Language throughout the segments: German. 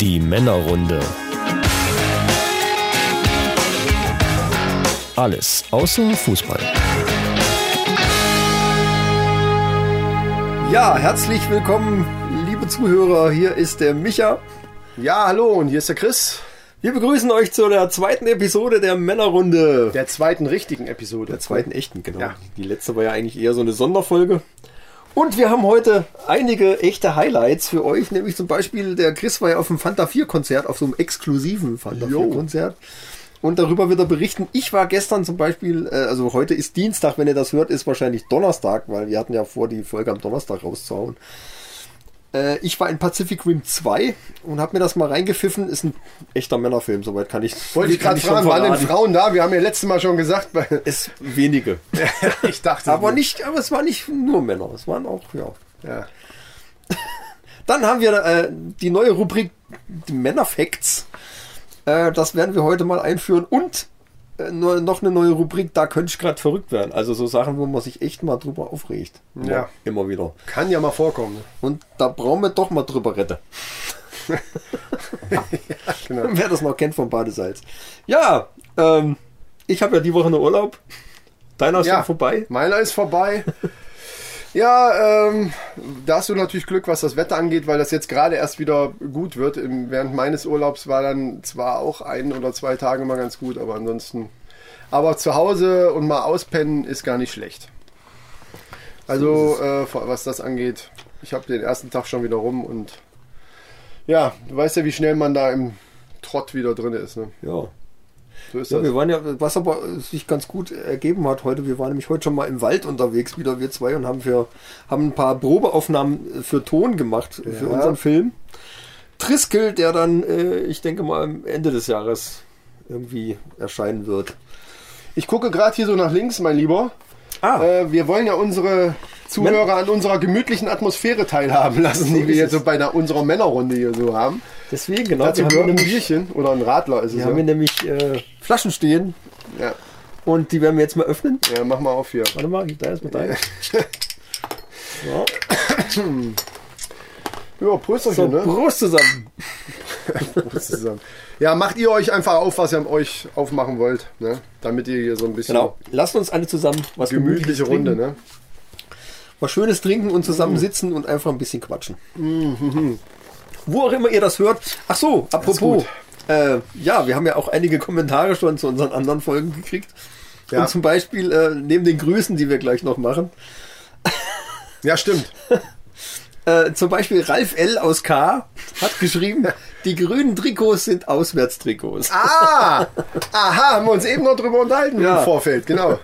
Die Männerrunde. Alles außer Fußball. Ja, herzlich willkommen, liebe Zuhörer. Hier ist der Micha. Ja, hallo und hier ist der Chris. Wir begrüßen euch zu der zweiten Episode der Männerrunde. Der zweiten richtigen Episode. Der zweiten echten, genau. Ja. Die letzte war ja eigentlich eher so eine Sonderfolge. Und wir haben heute einige echte Highlights für euch, nämlich zum Beispiel der Chris war ja auf dem Fanta 4 Konzert, auf so einem exklusiven Fanta 4 Konzert. Und darüber wird er berichten. Ich war gestern zum Beispiel, äh, also heute ist Dienstag, wenn ihr das hört, ist wahrscheinlich Donnerstag, weil wir hatten ja vor, die Folge am Donnerstag rauszuhauen. Äh, ich war in Pacific Rim 2 und habe mir das mal reingepfiffen. Ist ein echter Männerfilm, soweit kann ich. Wollte ich gerade fragen, waren denn. Frauen da? Wir haben ja letztes Mal schon gesagt. Es wenige. ich dachte. aber nicht, aber es waren nicht nur Männer, es waren auch, ja. Ja. Dann haben wir äh, die neue Rubrik Männerfacts. Äh, das werden wir heute mal einführen und noch eine neue Rubrik, da könnte ich gerade verrückt werden. Also so Sachen, wo man sich echt mal drüber aufregt. Immer, Ja. Immer wieder. Kann ja mal vorkommen. ne? Und da brauchen wir doch mal drüber retten. Genau. Wer das noch kennt vom Badesalz. Ja, ähm, ich habe ja die Woche noch Urlaub. Deiner ist Ja, vorbei. Meiner ist vorbei. Ja, ähm, da hast du natürlich Glück, was das Wetter angeht, weil das jetzt gerade erst wieder gut wird. Im, während meines Urlaubs war dann zwar auch ein oder zwei Tage mal ganz gut, aber ansonsten. Aber zu Hause und mal auspennen ist gar nicht schlecht. Also, äh, was das angeht, ich habe den ersten Tag schon wieder rum und ja, du weißt ja, wie schnell man da im Trott wieder drin ist. Ne? Ja. So ist Ja, das. wir waren ja, was aber sich ganz gut ergeben hat heute, wir waren nämlich heute schon mal im Wald unterwegs, wieder wir zwei, und haben für, haben ein paar Probeaufnahmen für Ton gemacht für Ja. unseren Film. Triskel, der dann, äh, ich denke mal, am Ende des Jahres irgendwie erscheinen wird. Ich gucke gerade hier so nach links, mein Lieber. Ah, Äh, wir wollen ja unsere Zuhörer an unserer gemütlichen Atmosphäre teilhaben lassen, die wir jetzt so bei einer, unserer Männerrunde hier so haben. Deswegen, genau. Dazu wir haben, ein Bierchen oder ein Radler ist es wir ja. haben hier nämlich äh, Flaschen stehen ja. und die werden wir jetzt mal öffnen. ja, mach mal auf hier. Warte mal, da ist mit rein. So, Ja, Prösterchen, so ne? Prost zusammen. Prost zusammen. Ja, macht ihr euch einfach auf, was ihr euch aufmachen wollt, ne? Damit ihr hier so ein bisschen Genau. Lasst uns alle zusammen was gemütliche Runde, ne? was Schönes trinken und zusammen Mm. sitzen und einfach ein bisschen quatschen. Wo auch immer ihr das hört. Ach so, apropos. Äh, ja, wir haben ja auch einige Kommentare schon zu unseren anderen Folgen gekriegt. Ja. Und zum Beispiel äh, neben den Grüßen, die wir gleich noch machen, Ja, stimmt. äh, zum Beispiel Ralf L. aus K. hat geschrieben, die grünen Trikots sind Auswärtstrikots. Ah! Aha, haben wir uns eben noch drüber unterhalten Ja. im Vorfeld, genau.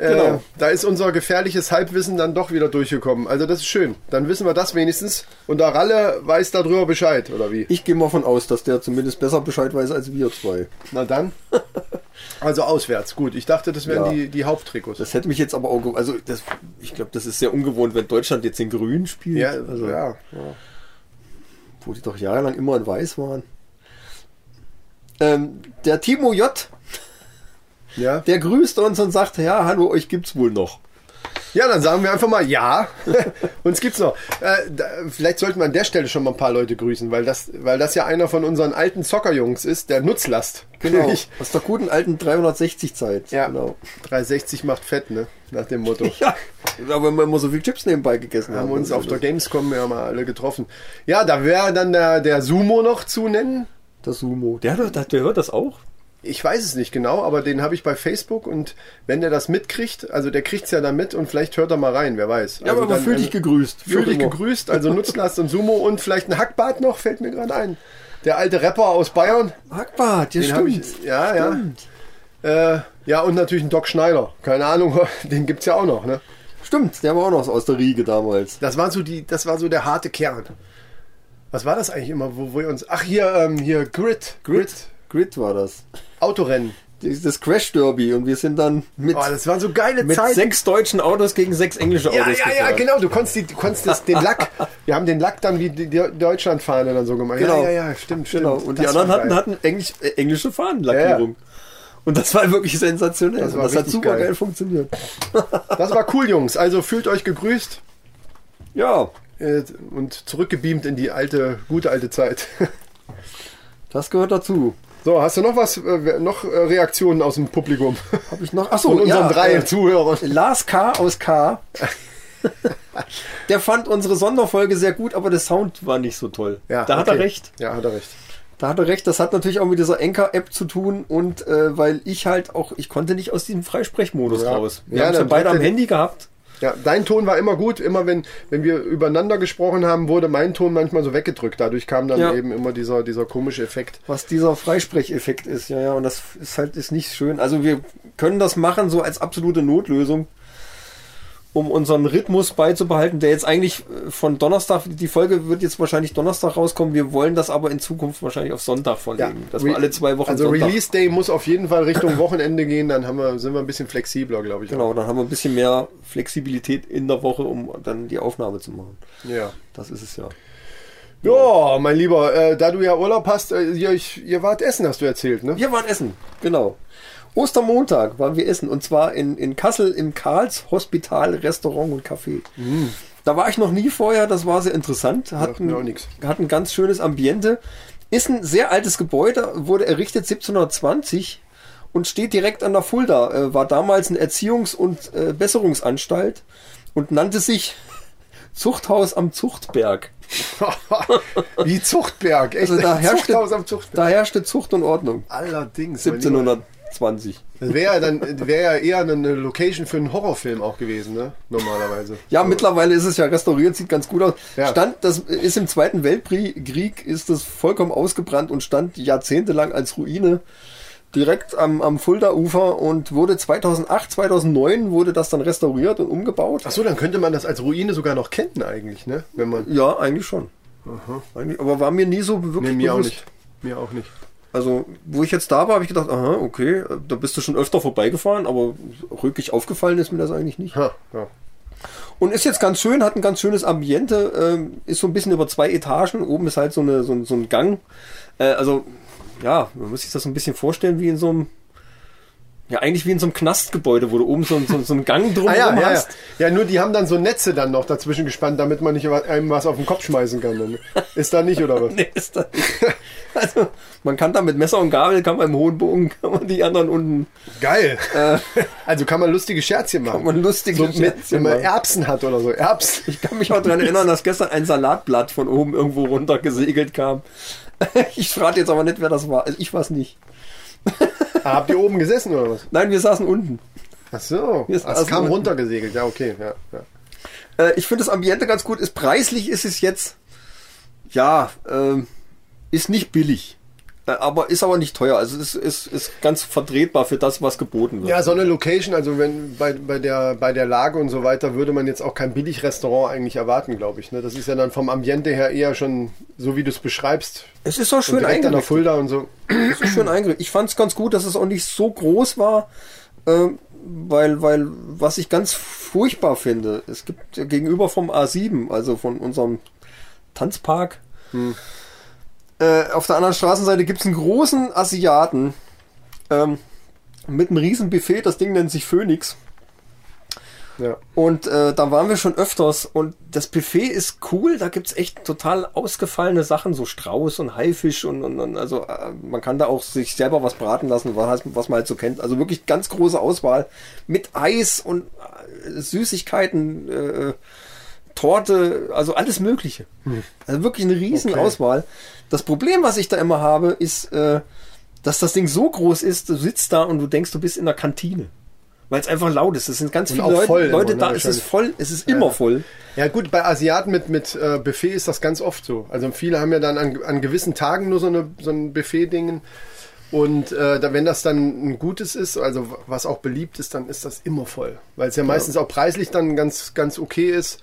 Genau. Äh, da ist unser gefährliches Halbwissen dann doch wieder durchgekommen. Also das ist schön. Dann wissen wir das wenigstens. Und der Ralle weiß darüber Bescheid, oder wie? Ich gehe mal von aus, dass der zumindest besser Bescheid weiß als wir zwei. Na dann. Also auswärts, gut. Ich dachte, das wären Ja. die, die Haupttrikots. Das hätte mich jetzt aber auch, also das, ich glaube, das ist sehr ungewohnt, wenn Deutschland jetzt in Grün spielt. ja, also, ja. wo die doch jahrelang immer in Weiß waren. Ähm, der Timo J., ja. der grüßt uns und sagt, ja, hallo, euch gibt's wohl noch. Ja, dann sagen wir einfach mal ja. Uns gibt's noch. Äh, da, vielleicht sollten wir an der Stelle schon mal ein paar Leute grüßen, weil das, weil das ja einer von unseren alten Zockerjungs ist, der Nutzlast. Genau, Ich- aus der guten alten 360-Zeit. ja. Genau. 360 macht fett, ne? Nach dem Motto. Ja, aber wenn wir immer so viel Chips nebenbei gegessen haben. haben uns auf der Gamescom ja mal alle getroffen. Ja, da wäre dann der, der Sumo noch zu nennen. Der Sumo. Der, der, der hört das auch? Ich weiß es nicht genau, aber den habe ich bei Facebook und wenn der das mitkriegt, also der kriegt's ja dann mit und vielleicht hört er mal rein, wer weiß. Ja, also aber dann, fühl dich gegrüßt. Fühl dich gegrüßt, also Nutzlast und Sumo und vielleicht ein Hackbart noch, fällt mir gerade ein. Der alte Rapper aus Bayern. Hackbart, ja, Den stimmt. ich, ja, ja. Stimmt. Äh, ja, und natürlich ein Doc Schneider. Keine Ahnung, den gibt's ja auch noch, ne? Stimmt, der war auch noch aus der Riege damals. Das war so die, das war so der harte Kern. Was war das eigentlich immer, wo wir uns. Ach, hier, ähm, hier, Grid. Grid. Grid war das. Autorennen. Das Crash Derby und wir sind dann mit, Oh, das waren so geile mit Zeiten. sechs deutschen Autos gegen sechs englische Ja, Autos ja, ja, gefahren. genau. Du konntest, die, du konntest das, den Lack. Wir haben den Lack dann wie die die Deutschlandfahne dann so gemacht. Genau. Ja, ja, ja, stimmt, stimmt. Genau. Und die Das anderen war hatten, hatten Englisch, äh, englische Fahnenlackierung. Und das war wirklich sensationell. Das war das hat super geil. geil funktioniert. Das war cool, Jungs. Also fühlt euch gegrüßt Ja, äh, und zurückgebeamt in die alte, gute alte Zeit. Das gehört dazu. So, hast du noch was, äh, noch äh, Reaktionen aus dem Publikum? Habe ich noch? Achso, Von unseren ja, drei äh, Zuhörern. Lars K. aus K. Der fand unsere Sonderfolge sehr gut, aber der Sound war nicht so toll. da hat er recht. Ja, hat er recht. Da hat er recht. Das hat natürlich auch mit dieser Anchor-App zu tun und äh, weil ich halt auch, ich konnte nicht aus diesem Freisprechmodus Ja. raus. Wir Ja, haben es ja beide am Handy gehabt. Ja, dein Ton war immer gut. Immer wenn, wenn wir übereinander gesprochen haben, wurde mein Ton manchmal so weggedrückt. Dadurch kam dann Ja. eben immer dieser, dieser komische Effekt. was dieser Freisprecheffekt ist. Ja, ja, und das ist halt ist nicht schön. Also wir können das machen so als absolute Notlösung, um unseren Rhythmus beizubehalten, der jetzt eigentlich äh, von Donnerstag, die Folge wird jetzt wahrscheinlich Donnerstag rauskommen. Wir wollen das aber in Zukunft wahrscheinlich auf Sonntag verlegen, dass wir alle zwei Wochen Also Sonntag. Release Day muss auf jeden Fall Richtung Wochenende gehen. Dann haben wir, sind wir ein bisschen flexibler, glaube ich. Genau, dann haben wir ein bisschen mehr Flexibilität in der Woche, um dann die Aufnahme zu machen. Ja. Das ist es ja. Ja, mein Lieber, äh, da du ja Urlaub hast, äh, ihr, ich, ihr wart essen, hast du erzählt, ne? Wir waren essen, genau. Ostermontag waren wir essen und zwar in, in Kassel im Karls Hospital Restaurant und Café. Da war ich noch nie vorher, das war sehr interessant. Hat ein, nix. hat ein ganz schönes Ambiente. Ist ein sehr altes Gebäude, wurde errichtet 1720 und steht direkt an der Fulda. Äh, war damals eine Erziehungs- und äh, Besserungsanstalt und nannte sich Zuchthaus am Zuchtberg. Wie Zuchtberg, echt? Also da herrschte, Zuchthaus am Zuchtberg. da herrschte Zucht und Ordnung. Allerdings. mein Lieber. 1720. Das wäre ja dann wäre ja eher eine Location für einen Horrorfilm auch gewesen, ne? Normalerweise. Ja, mittlerweile ist es ja restauriert, sieht ganz gut aus. Ja. Stand, das ist im Zweiten Weltkrieg, ist das vollkommen ausgebrannt und stand jahrzehntelang als Ruine direkt am, am Fulda-Ufer und wurde 2008, 2009 wurde das dann restauriert und umgebaut. Ach so, dann könnte man das als Ruine sogar noch kennen eigentlich, ne? Wenn man. Ja, eigentlich schon. Eigentlich, aber war mir nie so wirklich Nee, mir auch bewusst. nicht. Mir auch nicht. Also, wo ich jetzt da war, habe ich gedacht, aha, okay, da bist du schon öfter vorbeigefahren, aber wirklich aufgefallen ist mir das eigentlich nicht. Ha, ja. Und ist jetzt ganz schön, hat ein ganz schönes Ambiente, ähm, ist so ein bisschen über zwei Etagen. Oben ist halt so, eine, so, ein- so ein Gang. Äh, also, ja, man muss sich das so ein bisschen vorstellen wie in so einem, ja, eigentlich wie in so einem Knastgebäude, wo du oben so, so, so einen Gang drum Ah, ja, ja, ja. hast. ja, nur die haben dann so Netze dann noch dazwischen gespannt, damit man nicht einem was auf den Kopf schmeißen kann. Dann. Ist da nicht, oder was? Nee, ist das nicht. Also, man kann da mit Messer und Gabel, kann man im hohen Bogen, kann man die anderen unten, Geil. also kann man lustige Scherzchen machen. kann man lustige so mit, Scherzchen wenn man machen. Erbsen hat oder so. Erbsen. Ich kann mich auch daran erinnern, dass gestern ein Salatblatt von oben irgendwo runter gesegelt kam. Ich frage jetzt aber nicht, wer das war. Also ich war es nicht. Habt ihr oben gesessen oder was? Nein, wir saßen unten. Ach so. Wir Es saßen kam unten. runtergesegelt. Ja, okay. Ja, ja. Äh, ich finde das Ambiente ganz gut. Ist preislich ist es jetzt, ja, ähm, ist nicht billig. Aber ist aber nicht teuer. Also es ist, ist, ist ganz vertretbar für das, was geboten wird. Ja, so eine Location, also wenn bei, bei, der, bei der Lage und so weiter, würde man jetzt auch kein Billigrestaurant eigentlich erwarten, glaube ich. Ne? Das ist ja dann vom Ambiente her eher schon, so wie du es beschreibst, es ist auch schön direkt an eingerichtet. Fulda und so. Es ist schön eingerichtet. Ich fand es ganz gut, dass es auch nicht so groß war. Ähm, weil, weil, was ich ganz furchtbar finde, es gibt ja gegenüber vom A7, also von unserem Tanzpark, äh, auf der anderen Straßenseite gibt es einen großen Asiaten ähm, mit einem riesen Buffet, das Ding nennt sich Phoenix. Ja. Und äh, da waren wir schon öfters und das Buffet ist cool, da gibt's echt total ausgefallene Sachen, so Strauß und Haifisch und, und, und also äh, man kann da auch sich selber was braten lassen, was, was man halt so kennt. Also wirklich ganz große Auswahl mit Eis und äh, Süßigkeiten, äh, Torte, also alles Mögliche. Also wirklich eine riesen Okay. Auswahl. Das Problem, was ich da immer habe, ist, äh, dass das Ding so groß ist, du sitzt da und du denkst, du bist in der Kantine. Weil es einfach laut ist. Es sind ganz Und viele Leute, voll Leute immer, ne, da. Es ist voll, es ist immer voll. Ja gut, bei Asiaten mit, mit äh, Buffet ist das ganz oft so. Also viele haben ja dann an, an gewissen Tagen nur so, eine, so ein Buffet-Dingen. Und äh, wenn das dann ein gutes ist, also was auch beliebt ist, dann ist das immer voll. Weil es ja meistens auch preislich dann ganz, ganz okay ist.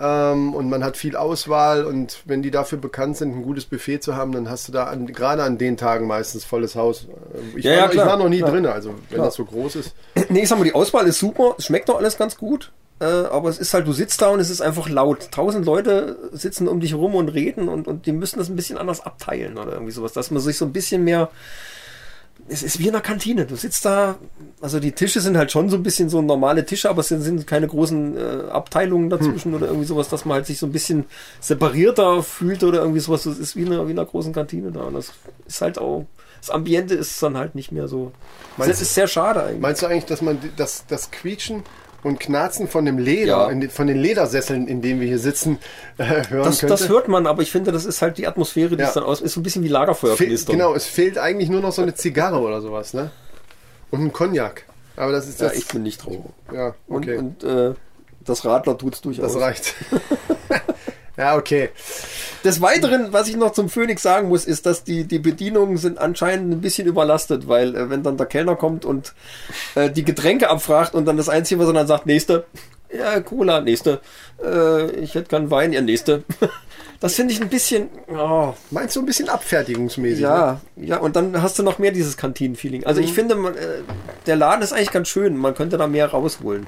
Ähm, und man hat viel Auswahl und wenn die dafür bekannt sind, ein gutes Buffet zu haben, dann hast du da an, gerade an den Tagen meistens volles Haus. Äh, Ich, Ja, war, ja, noch- ich war noch nie Klar. drin, also wenn Klar. das so groß ist. Nee, ich sag mal, die Auswahl ist super. Es schmeckt doch alles ganz gut. Äh, aber es ist halt, du sitzt da und es ist einfach laut. Tausend Leute sitzen um dich rum und reden und, und die müssen das ein bisschen anders abteilen oder irgendwie sowas, dass man sich so ein bisschen mehr es ist wie in einer Kantine. Du sitzt da, also die Tische sind halt schon so ein bisschen so normale Tische, aber es sind, sind keine großen äh, Abteilungen dazwischen oder irgendwie sowas, dass man halt sich so ein bisschen separierter fühlt oder irgendwie sowas. Das ist wie in einer, wie in einer großen Kantine da. Und das ist halt auch, das Ambiente ist dann halt nicht mehr so. Meinst Das ist sehr schade eigentlich. Meinst du eigentlich, dass man das, das Quietschen und Knarzen von dem Leder, Ja. den, von den Ledersesseln, in denen wir hier sitzen, äh, hören Das, könnte? das hört man, aber ich finde, das ist halt die Atmosphäre, die Ja. es dann aus, ist so ein bisschen wie Lagerfeuer Fehl, knistern. genau, es fehlt eigentlich nur noch so eine Zigarre oder sowas, ne? Und ein Cognac. Aber das ist Ja, das. ich bin nicht drauf. ja, Und, okay. und äh, das Radler tut's durchaus. das reicht. ja, okay. Des Weiteren, was ich noch zum Phoenix sagen muss, ist, dass die, die Bedienungen sind anscheinend ein bisschen überlastet, weil äh, wenn dann der Kellner kommt und äh, die Getränke abfragt und dann das Einzige, was er dann sagt, nächste, ja, Cola, nächste, äh, ich hätte gern Wein, ja, nächste. Das finde ich ein bisschen, oh, Meinst du ein bisschen abfertigungsmäßig? Ne? ja, ja, und dann hast du noch mehr dieses Kantinen-Feeling. Also Mhm. ich finde, man, äh, der Laden ist eigentlich ganz schön, man könnte da mehr rausholen.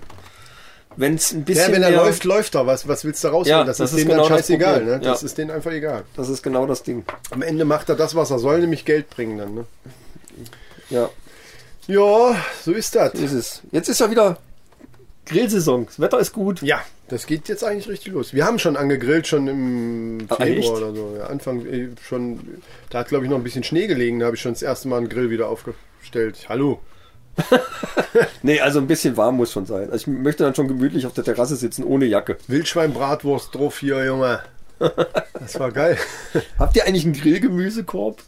Wenn es ein bisschen Ja, wenn er mehr, läuft, läuft er. Was, was willst du rausholen? Ja, das, das ist ist denen genau dann das scheißegal. Problem. Ne? Das Ja. ist denen einfach egal. das ist genau das Ding. Am Ende macht er das, was er soll, nämlich Geld bringen dann. Ne? Ja. Ja, so ist das. ist es. Jetzt ist ja wieder Grillsaison. Das Wetter ist gut. Ja, das geht jetzt eigentlich richtig los. Wir haben schon angegrillt, schon im Ah, Februar oder so. Ja, Anfang äh, schon, da hat glaube ich noch ein bisschen Schnee gelegen, da habe ich schon das erste Mal einen Grill wieder aufgestellt. Hallo. Nee, also ein bisschen warm muss schon sein. Also ich möchte dann schon gemütlich auf der Terrasse sitzen, ohne Jacke. Wildschwein-Bratwurst drauf hier, Junge. Das war geil. Habt ihr eigentlich einen Grillgemüsekorb?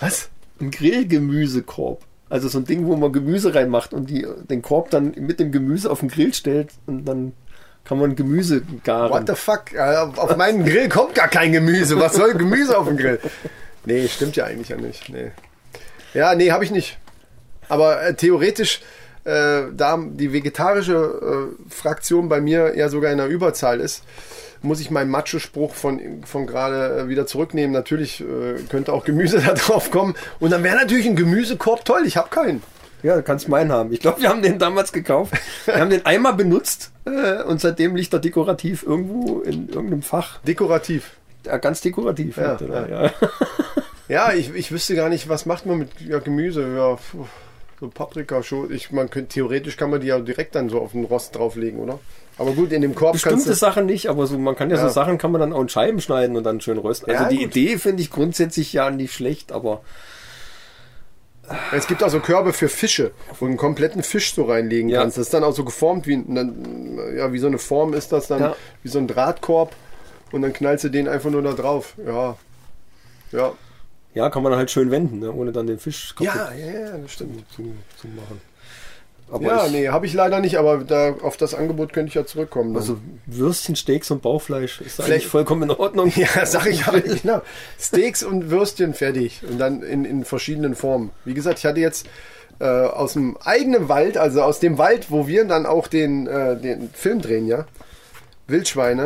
Was? Ein Grillgemüsekorb. Also so ein Ding, wo man Gemüse reinmacht und die, den Korb dann mit dem Gemüse auf den Grill stellt und dann kann man Gemüse garen. What the fuck? Auf auf meinen Grill kommt gar kein Gemüse. Was soll Gemüse auf dem Grill? Nee, stimmt ja eigentlich ja nicht. Nee. Ja, nee, habe ich nicht. Aber äh, theoretisch, äh, da die vegetarische äh, Fraktion bei mir ja sogar in der Überzahl ist, muss ich meinen Macho-Spruch von, von gerade äh, wieder zurücknehmen. Natürlich äh, könnte auch Gemüse da drauf kommen. Und dann wäre natürlich ein Gemüsekorb toll. Ich habe keinen. Ja, du kannst meinen haben. Ich glaube, wir haben den damals gekauft. Wir haben den einmal benutzt äh, und seitdem liegt er dekorativ irgendwo in irgendeinem Fach. Dekorativ. Ja, ganz dekorativ. Ja, ja. ja. Ja, ich, ich wüsste gar nicht, was macht man mit Gemüse. Ja, puh, so Paprika schon. Ich, man könnte, theoretisch kann man die ja direkt dann so auf den Rost drauflegen, oder? Aber gut, in dem Korb kannst Bestimmte du. Sachen nicht, aber so, man kann ja, Ja. so Sachen kann man dann auch in Scheiben schneiden und dann schön rösten. Also Ja, die gut. Idee finde ich grundsätzlich ja nicht schlecht, aber Es gibt auch so Körbe für Fische, wo du einen kompletten Fisch so reinlegen Ja. kannst. Das ist dann auch so geformt wie, ein- ja, wie so eine Form ist das dann, Ja. wie so ein Drahtkorb. Und dann knallst du den einfach nur da drauf. Ja. Ja. Ja, kann man halt schön wenden, ne, ohne dann den Fisch kaputt Ja, ja, ja, das stimmt. zu, zu machen. Aber Ja, ich, nee, habe ich leider nicht, aber da, auf das Angebot könnte ich ja zurückkommen. dann. also Würstchen, Steaks und Bauchfleisch ist Vielleicht- eigentlich vollkommen in Ordnung. Ja, sag ich ja, genau. Steaks und Würstchen fertig. Und dann in, in verschiedenen Formen. Wie gesagt, ich hatte jetzt äh, aus dem eigenen Wald, also aus dem Wald, wo wir dann auch den, äh, den Film drehen, ja. Wildschweine,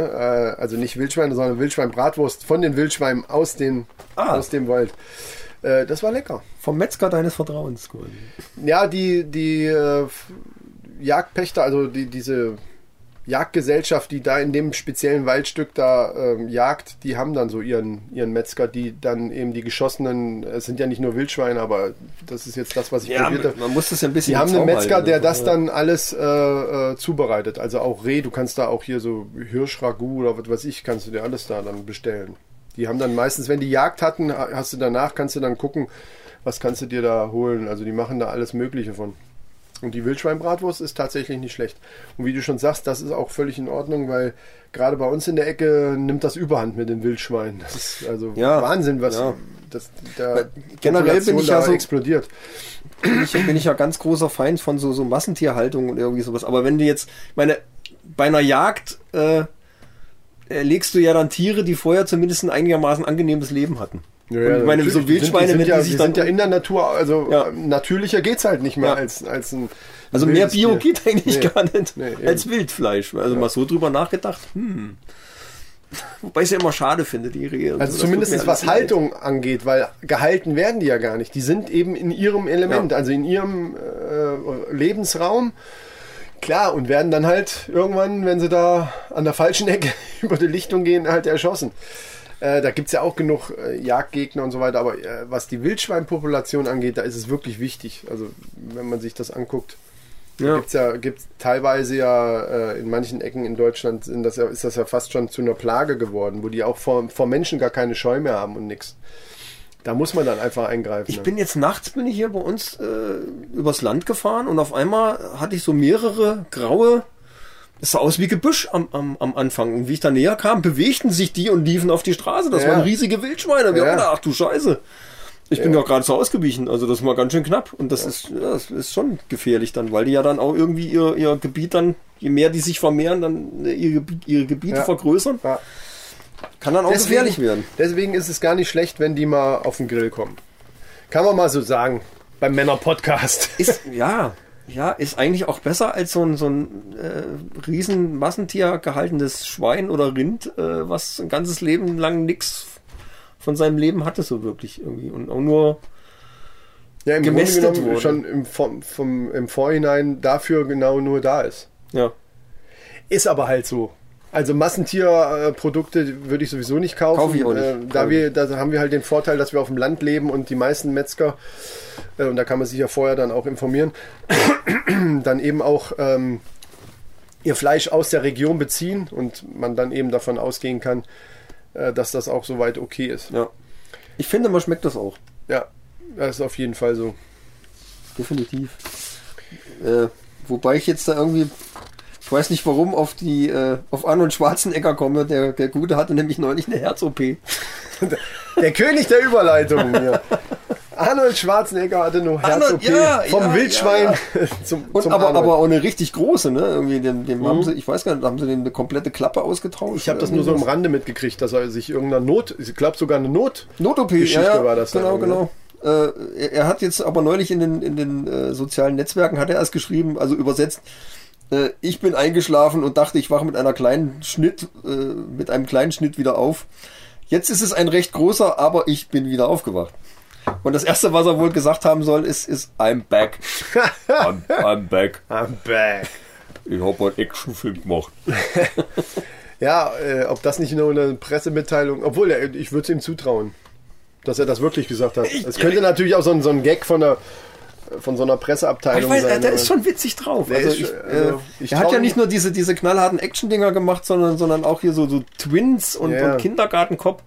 äh, also nicht Wildschweine, sondern Wildschwein-Bratwurst von den Wildschweinen aus, den, Ah. aus dem Wald. Äh, das war lecker. Vom Metzger deines Vertrauens. quasi. Ja, die, die äh, Jagdpächter, also die, diese Jagdgesellschaft, die da in dem speziellen Waldstück da ähm, jagt, die haben dann so ihren, ihren Metzger, die dann eben die geschossenen, es sind ja nicht nur Wildschweine, aber das ist jetzt das, was ich Ja, probiert habe. man muss das ja ein bisschen Die haben einen Metzger, der das dann alles äh, äh, zubereitet. Also auch Reh, du kannst da auch hier so Hirschragout oder was weiß ich, kannst du dir alles da dann bestellen. Die haben dann meistens, wenn die Jagd hatten, ha- hast du danach, kannst du dann gucken, was kannst du dir da holen. Also die machen da alles Mögliche von. Und die Wildschweinbratwurst ist tatsächlich nicht schlecht. Und wie du schon sagst, das ist auch völlig in Ordnung, weil gerade bei uns in der Ecke nimmt das Überhand mit den Wildschweinen. Das ist also Ja, Wahnsinn, was ja. das, da generell bin ich ja so- explodiert. bin ich, bin ich ja ganz großer Feind von so, so Massentierhaltung und irgendwie sowas. Aber wenn du jetzt, ich meine, bei einer Jagd äh, legst du ja dann Tiere, die vorher zumindest ein einigermaßen angenehmes Leben hatten. Ja, Und ich meine, so Wildschweine, sind, die sind, ja, die sich sind ja in der Natur, also Ja. natürlicher geht's halt nicht mehr Ja. als, als ein. also mehr Bio Tier. geht eigentlich Nee. gar nicht Nee, als Wildfleisch. Also mal so drüber nachgedacht, hm. Wobei ich es ja immer schade finde, die Rehe. und Also so, zumindest was alles leid. Haltung angeht, weil gehalten werden die ja gar nicht. Die sind eben in ihrem Element, also in ihrem äh, Lebensraum. Klar, und werden dann halt irgendwann, wenn sie da an der falschen Ecke über die Lichtung gehen, halt erschossen. Äh, da gibt es ja auch genug äh, Jagdgegner und so weiter, aber äh, was die Wildschweinpopulation angeht, da ist es wirklich wichtig. Also wenn man sich das anguckt, Ja. gibt's ja gibt's teilweise ja äh, in manchen Ecken in Deutschland das ja, ist das ja fast schon zu einer Plage geworden, wo die auch vor, vor Menschen gar keine Scheu mehr haben und nix. Da muss man dann einfach eingreifen. Ich bin jetzt nachts bin ich hier bei uns äh, übers Land gefahren und auf einmal hatte ich so mehrere graue, es sah aus wie Gebüsch am, am, am Anfang. Und wie ich da näher kam, bewegten sich die und liefen auf die Straße. Das Ja. waren riesige Wildschweine. Wir Ja. haben ach du Scheiße. Ich bin ja gerade so ausgewichen, also das war ganz schön knapp und das ist ja, das ist schon gefährlich dann, weil die ja dann auch irgendwie ihr, ihr Gebiet dann, je mehr die sich vermehren, dann äh, ihre, ihre Gebiete Ja. vergrößern, Ja. kann dann auch gefährlich werden. Deswegen ist es gar nicht schlecht, wenn die mal auf den Grill kommen. Kann man mal so sagen. Beim Männer-Podcast. Ist, ja, ja, ist eigentlich auch besser als so ein, so ein äh, riesen Massentier gehaltenes Schwein oder Rind, äh, was ein ganzes Leben lang nichts von seinem Leben hatte, so wirklich irgendwie. Und auch nur, Ja, im gemästet Grunde genommen wurde. schon im, vom, vom, im Vorhinein dafür genau nur da ist. ja. Ist aber halt so. Also Massentierprodukte würde ich sowieso nicht kaufen. Kauf ich auch nicht. Äh, da, wir, da haben wir halt den Vorteil, dass wir auf dem Land leben und die meisten Metzger, äh, und da kann man sich ja vorher dann auch informieren, dann eben auch ähm, ihr Fleisch aus der Region beziehen und man dann eben davon ausgehen kann, äh, dass das auch soweit okay ist. ja. Ich finde, man schmeckt das auch. Ja, das ist auf jeden Fall so. Definitiv. Äh, wobei ich jetzt da irgendwie, ich weiß nicht warum, auf die, äh, auf Arnold Schwarzenegger komme. Der, der Gute hatte nämlich neulich eine Herz-OP. Der König der Überleitung hier. Arnold Schwarzenegger hatte nur Herz-OP ja, vom ja, Wildschwein ja, zum, Und zum aber, Arnold. aber auch eine richtig große, ne? Irgendwie dem, dem haben sie, ich weiß gar nicht, haben sie den eine komplette Klappe ausgetauscht? Ich habe das nur so am Rande mitgekriegt, dass er sich irgendeiner Not, ich glaube sogar eine Not. Not-OP, ja, ja, war das Genau, irgendwie, genau. Äh, er, er hat jetzt aber neulich in den, in den äh, sozialen Netzwerken hat er erst geschrieben, also übersetzt, äh, ich bin eingeschlafen und dachte, ich wache mit einer kleinen Schnitt, äh, mit einem kleinen Schnitt wieder auf. Jetzt ist es ein recht großer, aber ich bin wieder aufgewacht. Und das erste, was er wohl gesagt haben soll, ist, ist I'm back. I'm, I'm back. I'm back. Ich habe einen Actionfilm gemacht. Ja, äh, ob das nicht nur eine Pressemitteilung, obwohl ich würde es ihm zutrauen, dass er das wirklich gesagt hat. Es könnte natürlich auch so ein, so ein Gag von einer, von so einer Ich Presseabteilung weiß, sein. der aber- ist schon witzig drauf. Also ist ich, schon- äh, also ich er hat ja nicht nur diese, diese knallharten Action-Dinger gemacht, sondern, sondern auch hier so, so Twins und, Ja. und Kindergartenkopf.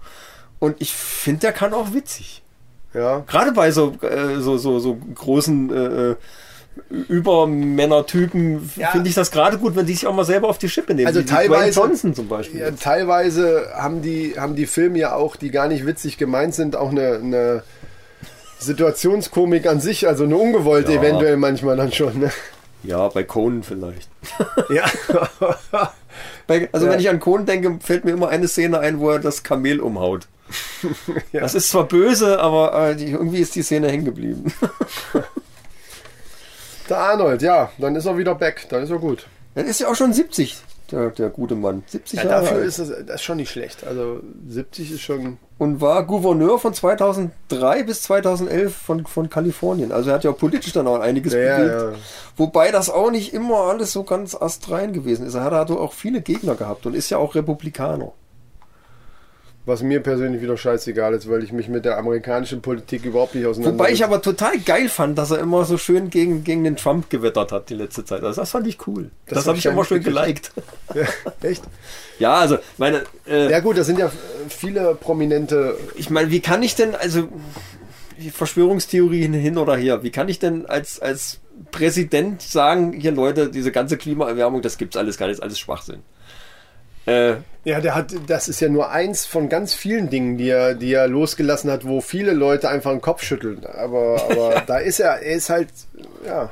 Und ich finde, der kann auch witzig. ja. Gerade bei so, äh, so, so, so großen äh, äh, Übermännertypen Ja. finde ich das gerade gut, wenn die sich auch mal selber auf die Schippe nehmen. Also teilweise- Johnson zum Beispiel. Ja, teilweise haben die, haben die Filme ja auch, die gar nicht witzig gemeint sind, auch eine, eine Situationskomik an sich, also eine ungewollte Ja. eventuell manchmal dann schon. Ne? Ja, bei Conan vielleicht. Ja. Bei, also Ja. wenn ich an Conan denke, fällt mir immer eine Szene ein, wo er das Kamel umhaut. Das ist zwar böse, aber äh, die, irgendwie ist die Szene hängen geblieben. Der Arnold, ja, dann ist er wieder back, dann ist er gut. Er ist ja auch schon 70, der, der gute Mann. 70 Ja, Jahre dafür alt. ist das, das ist schon nicht schlecht. Also 70 ist schon. Und war Gouverneur von 2003 bis 2011 von, von Kalifornien. Also er hat ja auch politisch dann auch einiges Ja, bewegt. ja. Wobei das auch nicht immer alles so ganz astrein gewesen ist. Er hat also auch viele Gegner gehabt und ist ja auch Republikaner. Was mir persönlich wieder scheißegal ist, weil ich mich mit der amerikanischen Politik überhaupt nicht auseinandersetze. Wobei ich aber total geil fand, dass er immer so schön gegen, gegen den Trump gewettert hat die letzte Zeit. Also das fand ich cool. Das, Das hab habe ich ich immer schön geliked. Ja, echt? Ja, also meine, äh, Ja gut, das sind ja viele prominente. ich meine, wie kann ich denn, also Verschwörungstheorien hin oder her, wie kann ich denn als, als Präsident sagen, hier Leute, diese ganze Klimaerwärmung, das gibt's alles gar nicht, ist alles Schwachsinn. Äh, Ja, der hat, das ist ja nur eins von ganz vielen Dingen, die er, die er losgelassen hat, wo viele Leute einfach den Kopf schütteln. Aber, aber da ist er, er ist halt, ja.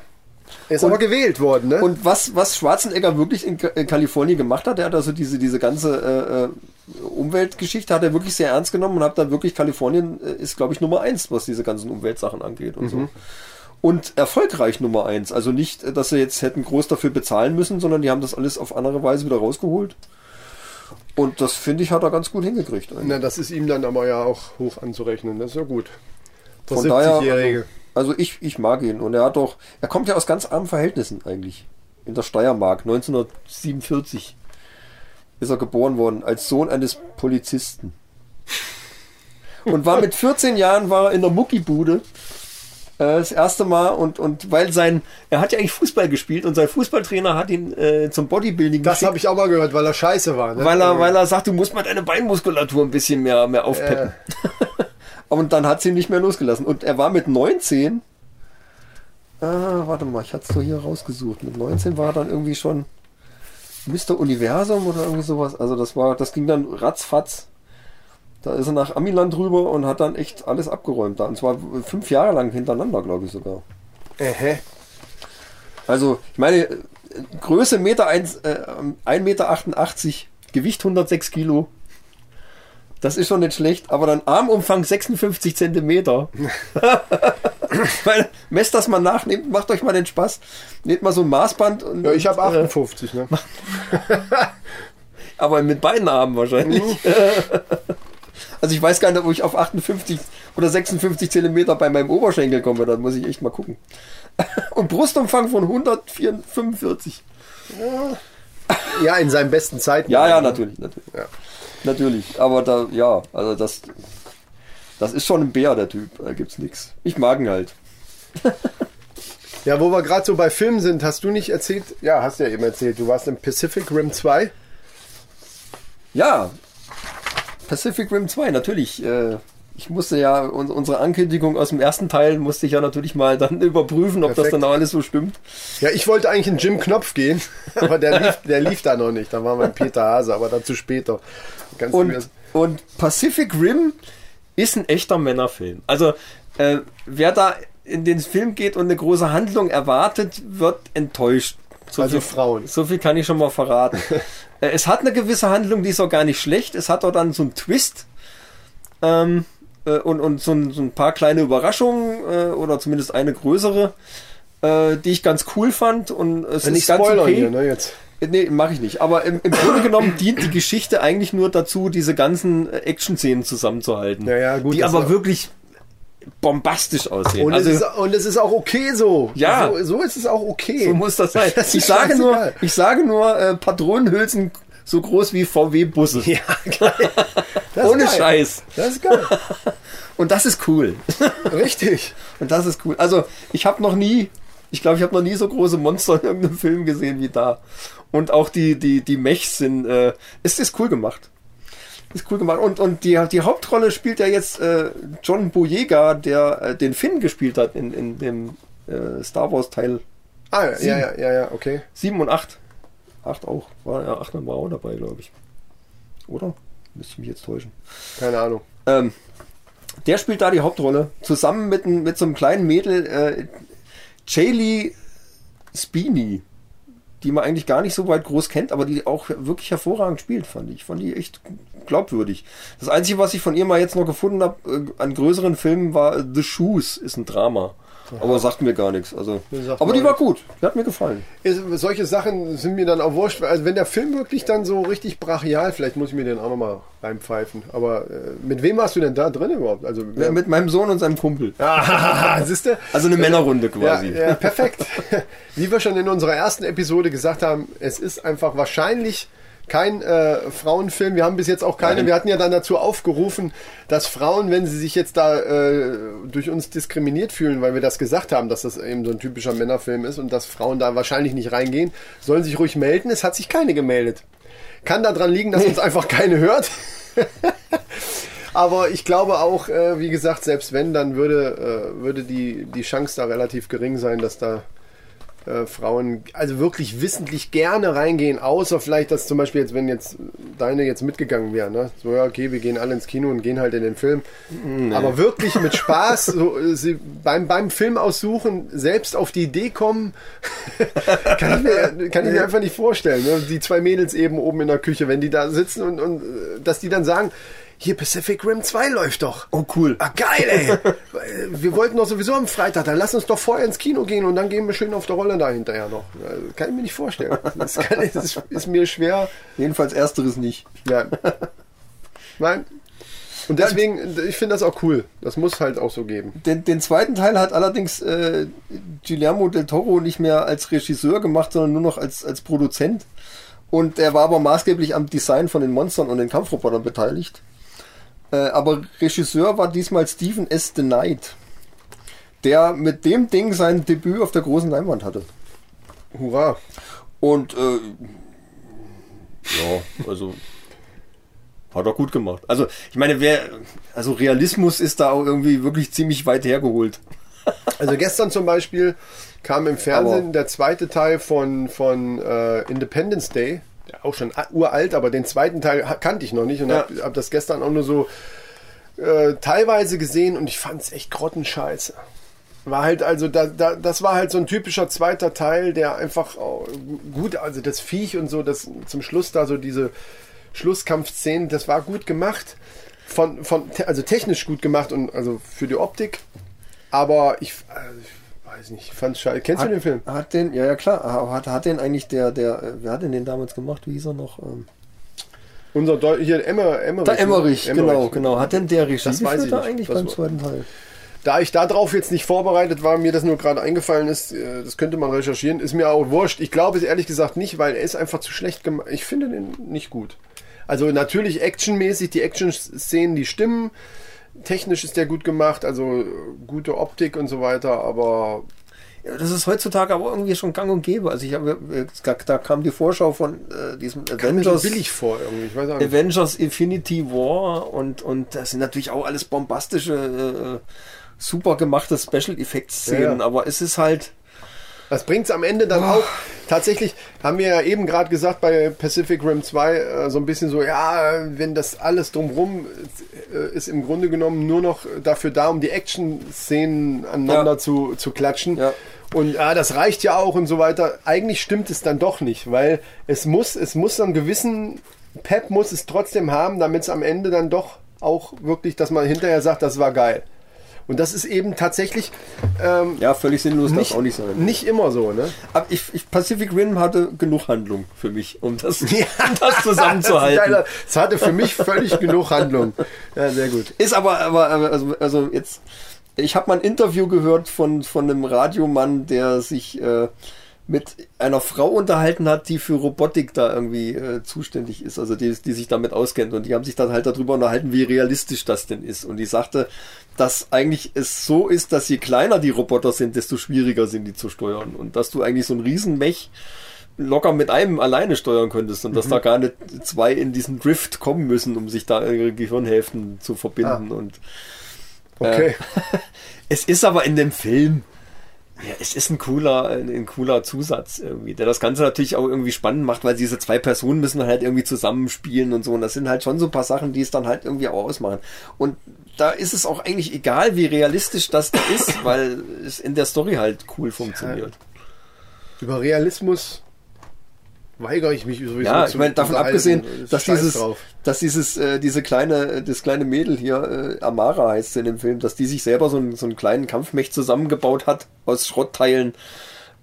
Er ist Und- aber gewählt worden, ne? Und was, was Schwarzenegger wirklich in, in Kalifornien gemacht hat, der hat also diese, diese ganze äh, äh, Umweltgeschichte hat er wirklich sehr ernst genommen und hat da wirklich Kalifornien äh, ist, glaube ich, Nummer eins, was diese ganzen Umweltsachen angeht und so. Und erfolgreich Nummer eins. Also nicht, äh, dass sie jetzt hätten groß dafür bezahlen müssen, sondern die haben das alles auf andere Weise wieder rausgeholt. Und das finde ich, hat er ganz gut hingekriegt. eigentlich. Na, das ist ihm dann aber ja auch hoch anzurechnen. Das ist ja gut. Der Von daher, 70-Jährige. Also ich, ich mag ihn. Und er hat doch, er kommt ja aus ganz armen Verhältnissen eigentlich. In der Steiermark, 1947 ist er geboren worden, als Sohn eines Polizisten. und war mit 14 Jahren war er in der Muckibude das erste Mal und, und weil sein, er hat ja eigentlich Fußball gespielt und sein Fußballtrainer hat ihn äh, zum Bodybuilding Das habe ich auch mal gehört, weil er scheiße war. Ne? weil er, weil er sagt, du musst mal deine Beinmuskulatur ein bisschen mehr, mehr aufpeppen. und dann hat sie ihn nicht mehr losgelassen. Und er war mit 19, äh, warte mal, ich hatte es so hier rausgesucht. Mit 19 war er dann irgendwie schon Mr. Universum oder irgendwie sowas. Also das war, das ging dann ratzfatz. Da ist er nach Amiland rüber und hat dann echt alles abgeräumt da. Und zwar fünf Jahre lang hintereinander, glaube ich sogar. Ähä. Also, ich meine, Größe Meter äh, 1,88 Meter, Gewicht 106 Kilo. Das ist schon nicht schlecht, aber dann Armumfang 56 Zentimeter. Messt das mal nach, nehmt, macht euch mal den Spaß. Nehmt mal so ein Maßband. Und, Ja, ich habe und, äh, 58, ne? aber mit beiden Armen wahrscheinlich. Also ich weiß gar nicht, ob ich auf 58 oder 56 Zentimeter bei meinem Oberschenkel komme. Dann muss ich echt mal gucken. Und Brustumfang von 145. Ja, in seinen besten Zeiten. Ja, ja, natürlich, natürlich. Ja. Natürlich. Aber da, ja, also das, das ist schon ein Bär, der Typ. Da gibt's nichts. Ich mag ihn halt. Ja, wo wir gerade so bei Filmen sind, hast du nicht erzählt? Ja, hast ja eben erzählt. Du warst im Pacific Rim 2. Ja, Pacific Rim 2, natürlich. Äh, ich musste ja un unsere Ankündigung aus dem ersten Teil musste ich ja natürlich mal dann überprüfen, ob das Perfekt. dann auch alles so stimmt. Ja, ich wollte eigentlich in Jim Knopf gehen, aber der lief, der lief da noch nicht. Da war mein Peter Hase, aber dazu später. Kannst Und, und Pacific Rim ist ein echter Männerfilm. Also äh, wer da in den Film geht und eine große Handlung erwartet, wird enttäuscht. So Also viel, Frauen. So viel kann ich schon mal verraten. Äh, es hat eine gewisse Handlung, die ist auch gar nicht schlecht. Es hat auch dann so einen Twist. Ähm, äh, und, und so ein, so ein paar kleine Überraschungen äh, oder zumindest eine größere, äh, die ich ganz cool fand. Und es nicht ist ganz spoilern okay. hier, ne, jetzt. Äh, Nee, mache ich nicht. Aber im, im Grunde genommen dient die Geschichte eigentlich nur dazu, diese ganzen äh, Action-Szenen zusammenzuhalten. Ja, ja, gut, die aber wirklich bombastisch aussehen. Und, also, es ist, und es ist auch okay so. Ja. So, so ist es auch okay. so muss das sein. Das ich sage nur, ich sage nur äh, Patronenhülsen so groß wie VW-Busse. Ja, geil. Ohne geil. Scheiß. Das ist geil. Und das ist cool. Richtig. Und das ist cool. Also, ich habe noch nie, ich glaube, ich habe noch nie so große Monster in irgendeinem Film gesehen wie da. Und auch die, die, die Mechs sind, äh, ist, ist cool gemacht. Ist cool gemacht. Und, und die, die Hauptrolle spielt ja jetzt äh, John Boyega, der äh, den Finn gespielt hat in, in dem äh, Star Wars Teil Ah, ja, Sieben. ja, ja, ja, okay. 7 und 8. 8 auch. War, ja, 8 war auch dabei, glaube ich. Oder? Müsste ich mich jetzt täuschen. Keine Ahnung. Ähm, der spielt da die Hauptrolle. Zusammen mit, mit so einem kleinen Mädel, äh, Jaylee Spini, die man eigentlich gar nicht so weit groß kennt, aber die auch wirklich hervorragend spielt, fand ich. Fand die echt glaubwürdig. Das Einzige, was ich von ihr mal jetzt noch gefunden habe, äh, an größeren Filmen, war äh, The Shoes, ist ein Drama. Aber sagt mir gar nichts. Also, aber die war gut. Die hat mir gefallen. Ist, solche Sachen sind mir dann auch wurscht. Also wenn der Film wirklich dann so richtig brachial, vielleicht muss ich mir den auch nochmal reinpfeifen. Aber äh, mit wem warst du denn da drin überhaupt? Also wer, Mit meinem Sohn und seinem Kumpel. Ah, siehst du? Also eine Männerrunde Ja, quasi. ja, perfekt. Wie wir schon in unserer ersten Episode gesagt haben, es ist einfach wahrscheinlich kein äh, Frauenfilm. Wir haben bis jetzt auch keine. Nein. Wir hatten ja dann dazu aufgerufen, dass Frauen, wenn sie sich jetzt da äh, durch uns diskriminiert fühlen, weil wir das gesagt haben, dass das eben so ein typischer Männerfilm ist und dass Frauen da wahrscheinlich nicht reingehen, sollen sich ruhig melden. Es hat sich keine gemeldet. Kann daran liegen, dass uns einfach keine hört. Aber ich glaube auch, äh, wie gesagt, selbst wenn, dann würde, äh, würde die, die Chance da relativ gering sein, dass da äh, Frauen also wirklich wissentlich gerne reingehen, außer vielleicht, dass zum Beispiel jetzt, wenn jetzt deine jetzt mitgegangen wäre, ne? So, ja, okay, wir gehen alle ins Kino und gehen halt in den Film. Aber wirklich mit Spaß, so, äh, sie beim, beim Film aussuchen, selbst auf die Idee kommen, kann ich mir, kann ich mir einfach nicht vorstellen. Ne? Die zwei Mädels eben oben in der Küche, wenn die da sitzen und, und äh, dass die dann sagen, hier Pacific Rim 2 läuft doch. Oh, cool. Ah, geil, ey. Wir wollten doch sowieso am Freitag, dann lass uns doch vorher ins Kino gehen und dann gehen wir schön auf der Rolle da hinterher noch. Kann ich mir nicht vorstellen. Das, kann, das ist, mir schwer. Jedenfalls ersteres nicht. Ja. Nein. Und deswegen, ich finde das auch cool. Das muss halt auch so geben. Den, den zweiten Teil hat allerdings äh, Guillermo del Toro nicht mehr als Regisseur gemacht, sondern nur noch als, als Produzent. Und er war aber maßgeblich am Design von den Monstern und den Kampfrobotern beteiligt. Äh, aber Regisseur war diesmal Stephen S. The Knight, der mit dem Ding sein Debüt auf der großen Leinwand hatte. Hurra. Und äh, ja, also hat er gut gemacht. Also ich meine, wer, also Realismus ist da auch irgendwie wirklich ziemlich weit hergeholt. Also gestern zum Beispiel kam im Fernsehen Aber- der zweite Teil von, von äh, Independence Day. Auch schon uralt, aber den zweiten Teil kannte ich noch nicht und Ja. habe hab das gestern auch nur so äh, teilweise gesehen und ich fand es echt grottenscheiße. War halt also, da, da, das war halt so ein typischer zweiter Teil, der einfach oh, gut, also das Viech und so, das zum Schluss da so diese Schlusskampfszenen, das war gut gemacht. Von, von, also technisch gut gemacht und also für die Optik. Aber ich, also ich weiß nicht, ich fand's scheiße. Kennst du den Film? Hat den, ja, ja klar, hat, hat den eigentlich der, der, äh, wer hat denn den damals gemacht? Wie hieß er noch? Ähm, Unser Deu hier Emmer, Emmerich. der Emmerich, Emmerich. genau, genau. Hat denn der Regie Das weiß ich da nicht. eigentlich Das beim zweiten Teil? Da ich darauf jetzt nicht vorbereitet war, mir das nur gerade eingefallen ist, äh, das könnte man recherchieren, ist mir auch wurscht. Ich glaube es ehrlich gesagt nicht, weil er ist einfach zu schlecht gemacht. Ich finde den nicht gut. Also natürlich actionmäßig, die Action-Szenen, die stimmen. Technisch ist der gut gemacht, also äh, gute Optik und so weiter, aber Ja, das ist heutzutage aber irgendwie schon gang und gäbe. Also ich habe, äh, da, kam die Vorschau von äh, diesem mir so Avengers. billig vor irgendwie. Ich weiß auch nicht. Avengers Infinity War und, und das sind natürlich auch alles bombastische, äh, super gemachte Special Effects Szenen, Ja, ja. aber es ist halt, Was bringt's am Ende dann auch? Tatsächlich haben wir ja eben gerade gesagt bei Pacific Rim 2 äh, so ein bisschen so, ja, wenn das alles drumrum äh, ist im Grunde genommen nur noch dafür da, um die Action-Szenen aneinander Ja. zu, zu klatschen. Ja. Und ah, das reicht ja auch und so weiter. Eigentlich stimmt es dann doch nicht, weil es muss, es muss einen gewissen Pep muss es trotzdem haben, damit es am Ende dann doch auch wirklich, dass man hinterher sagt, das war geil. Und das ist eben tatsächlich ähm, ja, völlig sinnlos darf nicht, auch nicht sein. nicht immer so, ne? Aber ich, ich, Pacific Rim hatte genug Handlung für mich, um das, um das Das, zusammenzuhalten. Das hatte für mich völlig genug Handlung. Ja, sehr gut. Ist aber, aber, aber also, also jetzt, ich habe mal ein Interview gehört von, von einem Radiomann, der sich äh, mit einer Frau unterhalten hat, die für Robotik da irgendwie äh, zuständig ist, also die, die sich damit auskennt. Und die haben sich dann halt darüber unterhalten, wie realistisch das denn ist. Und die sagte, dass eigentlich es so ist, dass je kleiner die Roboter sind, desto schwieriger sind die zu steuern. Und dass du eigentlich so ein Riesenmech locker mit einem alleine steuern könntest und Mhm. dass da gar nicht zwei in diesen Drift kommen müssen, um sich da ihre Gehirnhälften zu verbinden. Und Ah. Okay. es ist aber in dem Film, ja, es ist ein cooler, ein, cooler Zusatz irgendwie, der das Ganze natürlich auch irgendwie spannend macht, weil diese zwei Personen müssen halt irgendwie zusammenspielen und so. Und das sind halt schon so ein paar Sachen, die es dann halt irgendwie auch ausmachen. Und da ist es auch eigentlich egal, wie realistisch das da ist, weil es in der Story halt cool funktioniert. Über Realismus weigere ich mich sowieso Ja, ich meine, davon abgesehen, Ist dass dieses, drauf. dass dieses, äh, diese kleine, das kleine Mädel hier, äh, Amara heißt sie in dem Film, dass die sich selber so, einen- so einen kleinen Kampfmech zusammengebaut hat aus Schrottteilen,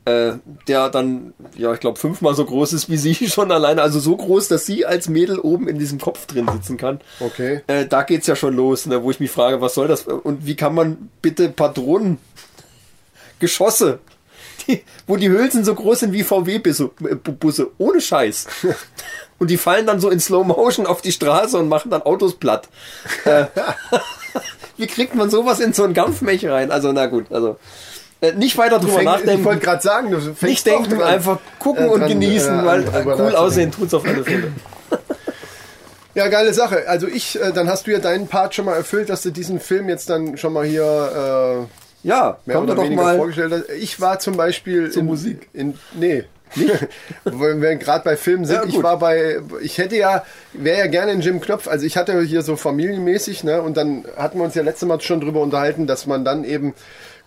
äh, der dann, ja, ich glaube, fünfmal so groß ist wie sie schon alleine, also so groß, dass sie als Mädel oben in diesem Kopf drin sitzen kann. Okay. Äh, da geht's ja schon los, ne, wo ich mich frage, was soll das? Und wie kann man bitte Patronen, Geschosse, die, wo die Hülsen so groß sind wie VW-Busse, äh, Busse, ohne Scheiß. Und die fallen dann so in Slow Motion auf die Straße und machen dann Autos platt. Äh, wie kriegt man sowas in so ein Kampfmech rein? Also, na gut, also äh, nicht weiter drüber Fäng, ich nachdenken. wollte gerade sagen, du Nicht denken, dran, einfach gucken äh, und dran, genießen, äh, weil äh, cool aussehen tut's auf alle Fälle. Ja, geile Sache. Also ich, äh, dann hast du ja deinen Part schon mal erfüllt, dass du diesen Film jetzt dann schon mal hier äh, Ja, mehr wir oder doch weniger mal. vorgestellt hast. Ich war zum Beispiel Zur in, Musik. In, nee. Wenn wir gerade bei Filmen sind, Ja, ich war bei, ich hätte ja, wäre ja gerne in Jim Knopf, also ich hatte hier so familienmäßig, ne, und dann hatten wir uns ja letztes Mal schon drüber unterhalten, dass man dann eben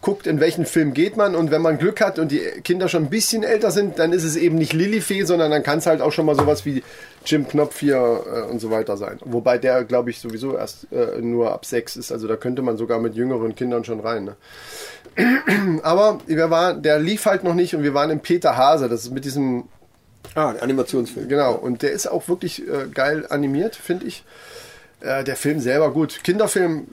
guckt, in welchen Film geht man und wenn man Glück hat und die Kinder schon ein bisschen älter sind, dann ist es eben nicht Lilifee, sondern dann kann es halt auch schon mal sowas wie Jim Knopf hier äh, und so weiter sein. Wobei der, glaube ich, sowieso erst äh, nur ab sechs ist, also da könnte man sogar mit jüngeren Kindern schon rein. Ne? Aber wir waren, der lief halt noch nicht und wir waren im Peter Hase, das ist mit diesem Ah, Animationsfilm. Genau, und der ist auch wirklich äh, geil animiert, finde ich. Äh, der Film selber gut. Kinderfilm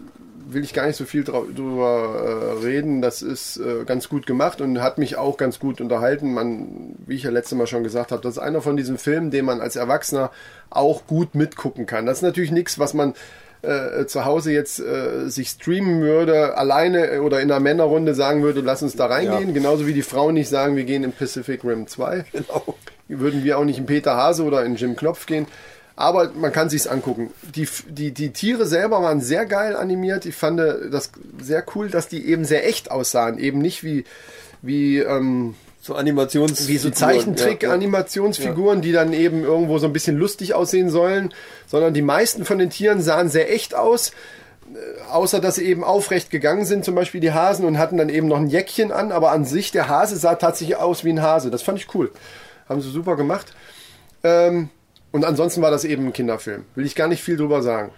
will ich gar nicht so viel drüber äh, reden. Das ist äh, ganz gut gemacht und hat mich auch ganz gut unterhalten. Man, wie ich ja letztes Mal schon gesagt habe, das ist einer von diesen Filmen, den man als Erwachsener auch gut mitgucken kann. Das ist natürlich nichts, was man äh, zu Hause jetzt äh, sich streamen würde, alleine oder in einer Männerrunde sagen würde, lass uns da reingehen. Ja. Genauso wie die Frauen nicht sagen, wir gehen in Pacific Rim 2. Genau. Würden wir auch nicht in Peter Hase oder in Jim Knopf gehen. Aber man kann sich's angucken. Die, die, die Tiere selber waren sehr geil animiert. Ich fand das sehr cool, dass die eben sehr echt aussahen. Eben nicht wie, wie, ähm, So Animations... wie so Figuren, ja, ja. Zeichentrick-Animationsfiguren, die dann eben irgendwo so ein bisschen lustig aussehen sollen, sondern die meisten von den Tieren sahen sehr echt aus. Äh, Außer dass sie eben aufrecht gegangen sind, zum Beispiel die Hasen, und hatten dann eben noch ein Jäckchen an, aber an sich der Hase sah tatsächlich aus wie ein Hase. Das fand ich cool. Haben sie super gemacht. Ähm, und ansonsten war das eben ein Kinderfilm. Will ich gar nicht viel drüber sagen.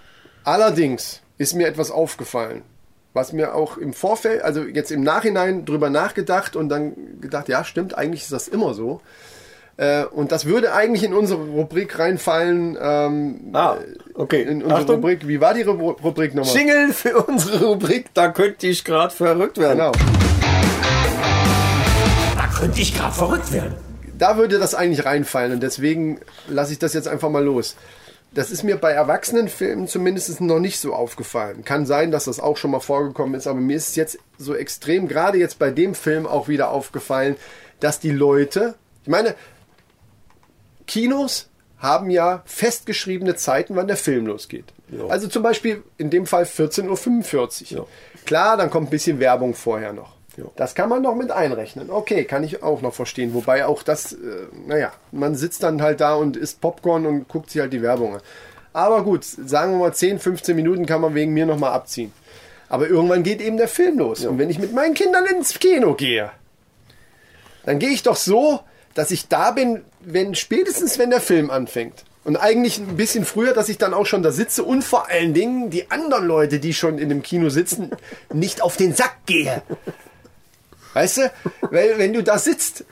Allerdings ist mir etwas aufgefallen, was mir auch im Vorfeld, also jetzt im Nachhinein drüber nachgedacht und dann gedacht, ja, stimmt, eigentlich ist das immer so. Äh, und das würde eigentlich in unsere Rubrik reinfallen. Ähm, Ah, okay. In unsere Achtung. Rubrik. Wie war die Ru- Rubrik nochmal? Jingle für unsere Rubrik, da könnte ich gerade verrückt werden. Genau. Da könnte ich gerade verrückt werden. Da würde das eigentlich reinfallen und deswegen lasse ich das jetzt einfach mal los. Das ist mir bei Erwachsenenfilmen zumindest noch nicht so aufgefallen. Kann sein, dass das auch schon mal vorgekommen ist, aber mir ist es jetzt so extrem, gerade jetzt bei dem Film auch wieder aufgefallen, dass die Leute, ich meine, Kinos haben ja festgeschriebene Zeiten, wann der Film losgeht. Ja. Also zum Beispiel in dem Fall 14.45 Uhr. Ja. Klar, dann kommt ein bisschen Werbung vorher noch. Ja. Das kann man noch mit einrechnen. Okay, kann ich auch noch verstehen. Wobei auch das, äh, naja, man sitzt dann halt da und isst Popcorn und guckt sich halt die Werbung an. Aber gut, sagen wir mal 10, 15 Minuten kann man wegen mir nochmal abziehen. Aber irgendwann geht eben der Film los. Und wenn ich mit meinen Kindern ins Kino gehe, dann gehe ich doch so, dass ich da bin, wenn spätestens wenn der Film anfängt. Und eigentlich ein bisschen früher, dass ich dann auch schon da sitze und vor allen Dingen die anderen Leute, die schon in dem Kino sitzen, nicht auf den Sack gehe. Weißt du? Weil wenn du da sitzt,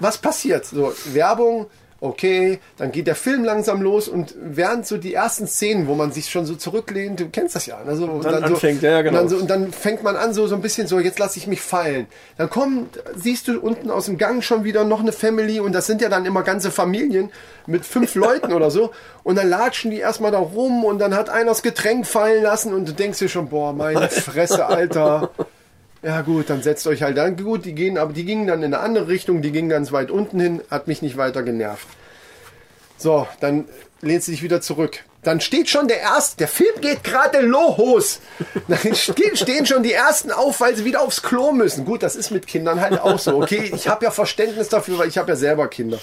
was passiert? So, Werbung, okay, dann geht der Film langsam los und während so die ersten Szenen, wo man sich schon so zurücklehnt, du kennst das ja, ne? so, und Dann so, anfängt, ja, ja, genau. Dann, so, und dann fängt man an, so, so ein bisschen so, jetzt lasse ich mich fallen. Dann kommt, siehst du unten aus dem Gang schon wieder noch eine Family und das sind ja dann immer ganze Familien mit fünf Leuten oder so. Und dann latschen die erstmal da rum und dann hat einer das Getränk fallen lassen und du denkst dir schon, boah, meine Fresse, Alter. Ja gut, dann setzt euch halt dann gut, die gehen, aber die gingen dann in eine andere Richtung, die gingen ganz weit unten hin, hat mich nicht weiter genervt. So, dann lehnt sie sich wieder zurück. Dann steht schon der erste, der Film geht gerade los. Dann stehen schon die ersten auf, weil sie wieder aufs Klo müssen. Gut, das ist mit Kindern halt auch so. Okay, ich habe ja Verständnis dafür, weil ich habe ja selber Kinder.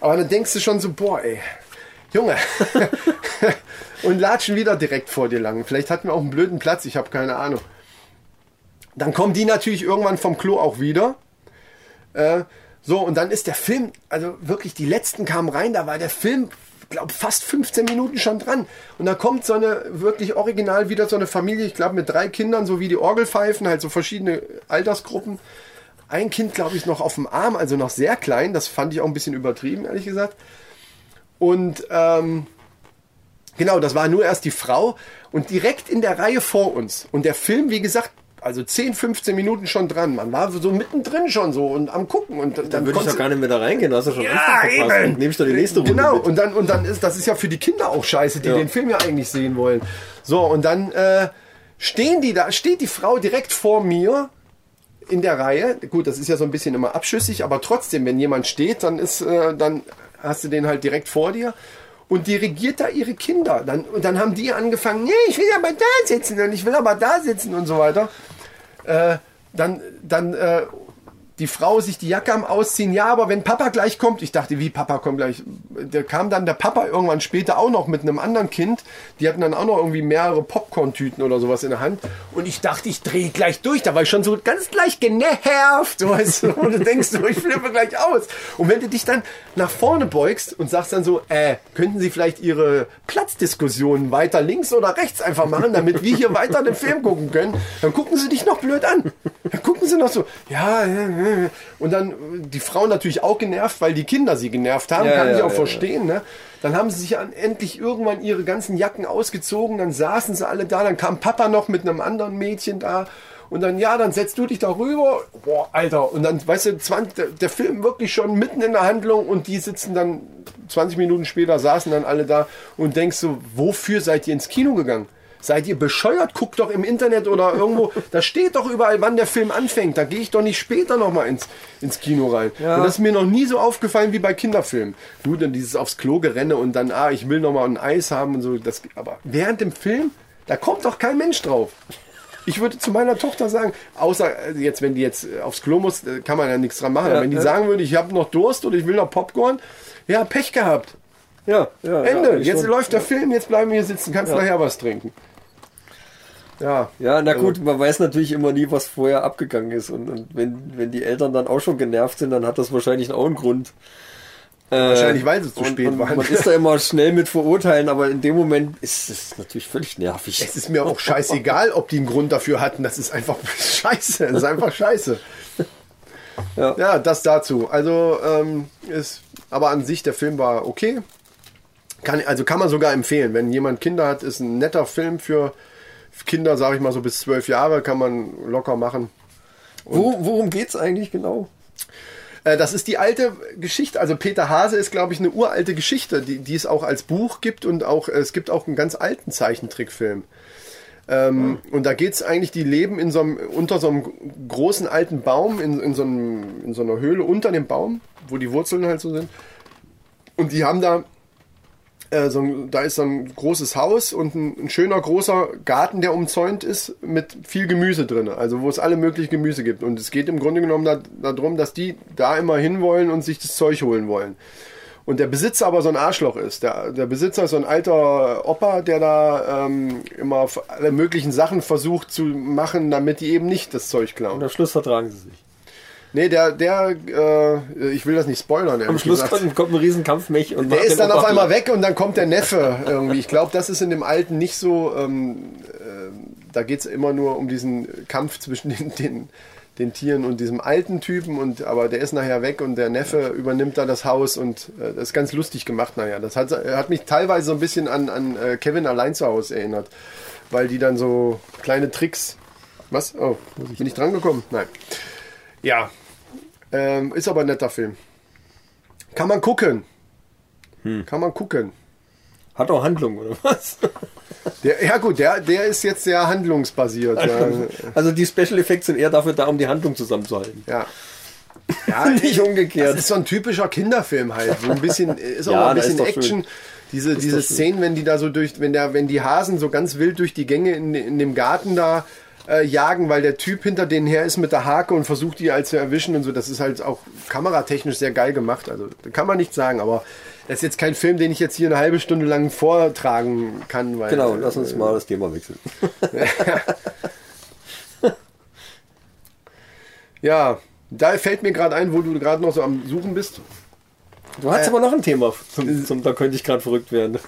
Aber dann denkst du schon so, boah, ey, Junge. Und latschen wieder direkt vor dir lang. Vielleicht hatten wir auch einen blöden Platz, ich habe keine Ahnung. Dann kommen die natürlich irgendwann vom Klo auch wieder. Äh, so, und dann ist der Film, also wirklich, die letzten kamen rein, da war der Film, glaube fast 15 Minuten schon dran. Und da kommt so eine, wirklich original wieder so eine Familie, ich glaube mit drei Kindern, so wie die Orgelpfeifen, halt so verschiedene Altersgruppen. Ein Kind, glaube ich, noch auf dem Arm, also noch sehr klein. Das fand ich auch ein bisschen übertrieben, ehrlich gesagt. Und ähm, genau, das war nur erst die Frau und direkt in der Reihe vor uns. Und der Film, wie gesagt, also 10, 15 Minuten schon dran. Man war so mittendrin schon so und am gucken. Und dann, Dann würde ich doch gar nicht mehr da reingehen, hast du schon ja, eben. Nehme ich doch die nächste Runde Genau, mit. und dann, und dann ist, das ist ja für die Kinder auch scheiße, die Ja. den Film ja eigentlich sehen wollen. So, und dann äh, stehen die da, steht die Frau direkt vor mir in der Reihe. Gut, das ist ja so ein bisschen immer abschüssig, aber trotzdem, wenn jemand steht, dann ist, äh, dann hast du den halt direkt vor dir. Und dirigiert da ihre Kinder. Dann, und dann haben die angefangen, nee, ich will aber da sitzen und ich will aber da sitzen und so weiter äh, dann, dann äh, die Frau sich die Jacke am Ausziehen. Ja, aber wenn Papa gleich kommt, ich dachte, wie Papa kommt gleich. Der kam dann der Papa irgendwann später auch noch mit einem anderen Kind. Die hatten dann auch noch irgendwie mehrere Popcorn-Tüten oder sowas in der Hand. Und ich dachte, ich drehe gleich durch. Da war ich schon so ganz leicht genervt. So, weißt du, und du denkst ich flippe gleich aus. Und wenn du dich dann nach vorne beugst und sagst dann so, äh, könnten Sie vielleicht Ihre Platzdiskussionen weiter links oder rechts einfach machen, damit wir hier weiter den Film gucken können, dann gucken sie dich noch blöd an. Dann gucken sie noch so, ja, ja, ja. Und dann die Frau natürlich auch genervt, weil die Kinder sie genervt haben, Ja, kann ja, ich auch ja, verstehen, ne? Dann haben sie sich an, endlich irgendwann ihre ganzen Jacken ausgezogen, dann saßen sie alle da, dann kam Papa noch mit einem anderen Mädchen da und dann, ja, dann setzt du dich da rüber, boah, Alter, und dann, weißt du, 20, der, der Film wirklich schon mitten in der Handlung und die sitzen dann 20 Minuten später, saßen dann alle da und denkst so, wofür seid ihr ins Kino gegangen? Seid ihr bescheuert? Guckt doch im Internet oder irgendwo. da steht doch überall, wann der Film anfängt. Da gehe ich doch nicht später nochmal ins, ins Kino rein. Ja. Und das ist mir noch nie so aufgefallen wie bei Kinderfilmen. Nur dann dieses aufs Klo gerenne und dann, ah, ich will nochmal ein Eis haben und so. Das, aber während dem Film, da kommt doch kein Mensch drauf. Ich würde zu meiner Tochter sagen, außer äh, jetzt, wenn die jetzt äh, aufs Klo muss, äh, kann man ja nichts dran machen. Ja, Aber wenn die ja. sagen würde, ich habe noch Durst oder ich will noch Popcorn, ja, Pech gehabt. Ja, ja. Ende. Jetzt schon. läuft der Film, jetzt bleiben wir hier sitzen, kannst nachher was trinken. Ja. Ja, na Also- gut, man weiß natürlich immer nie, was vorher abgegangen ist. Und, und wenn, wenn die Eltern dann auch schon genervt sind, dann hat das wahrscheinlich auch einen Grund. Äh, Wahrscheinlich, weil sie zu und, spät und waren. Man ist da immer schnell mit verurteilen, aber in dem Moment ist es natürlich völlig nervig. Es ist mir auch scheißegal, ob die einen Grund dafür hatten. Das ist einfach scheiße. Das ist einfach scheiße. Ja. Ja, das dazu. Also, ähm, ist, aber an sich, der Film war okay. Kann, also kann man sogar empfehlen. Wenn jemand Kinder hat, ist ein netter Film für Kinder, sage ich mal so bis zwölf Jahre, kann man locker machen. Wo, worum geht's eigentlich genau? Äh, Das ist die alte Geschichte. Also Peter Hase ist, glaube ich, eine uralte Geschichte, die, die es auch als Buch gibt und auch es gibt auch einen ganz alten Zeichentrickfilm. Ähm, Und da geht's eigentlich, die leben in so einem, unter so einem großen alten Baum, in, in, so einem, in so einer Höhle unter dem Baum, wo die Wurzeln halt so sind. Und die haben da, äh, so ein, da ist so ein großes Haus und ein, ein schöner großer Garten, der umzäunt ist mit viel Gemüse drin. Also wo es alle möglichen Gemüse gibt. Und es geht im Grunde genommen da, darum, dass die da immer hinwollen und sich das Zeug holen wollen. Und der Besitzer aber so ein Arschloch ist. Der, der Besitzer ist so ein alter Opa, der da ähm, immer alle möglichen Sachen versucht zu machen, damit die eben nicht das Zeug klauen. Und am Schluss vertragen sie sich. Nee, der, der, äh, ich will das nicht spoilern. Am Schluss kommt, kommt ein riesen Kampfmech und Der ist dann auf einmal weg und dann kommt der Neffe irgendwie. Ich glaube, das ist in dem Alten nicht so. Ähm, äh, da geht es immer nur um diesen Kampf zwischen den, den, den Tieren und diesem alten Typen. Und, aber der ist nachher weg und der Neffe übernimmt da das Haus und äh, das ist ganz lustig gemacht. Naja, das hat, hat mich teilweise so ein bisschen an, an äh, Kevin allein zu Hause erinnert, weil die dann so kleine Tricks. Was? Oh, bin ich dran gekommen? Nein. Ja, ähm, ist aber ein netter Film. Kann man gucken. Kann man gucken. Hat auch Handlung, oder was? Der, ja gut, der, der ist jetzt sehr handlungsbasiert. Ja. Also die Special Effects sind eher dafür da, um die Handlung zusammenzuhalten. ja. ja Nicht Das umgekehrt. ist so ein typischer Kinderfilm halt. So ein bisschen, ist auch Ja, ein bisschen Action. schön. Diese, diese. Szenen, wenn die da so durch, wenn der, wenn die Hasen so ganz wild durch die Gänge in, in dem Garten da äh, jagen, weil der Typ hinter denen her ist mit der Hake und versucht die halt zu erwischen und so. Das ist halt auch kameratechnisch sehr geil gemacht. Also kann man nicht sagen, aber das ist jetzt kein Film, den ich jetzt hier eine halbe Stunde lang vortragen kann. Weil, Genau, äh, lass uns mal das Thema wechseln. Ja, da fällt mir gerade ein, wo du gerade noch so am Suchen bist. Du hast aber noch ein Thema, zum, zum, da könnte ich gerade verrückt werden.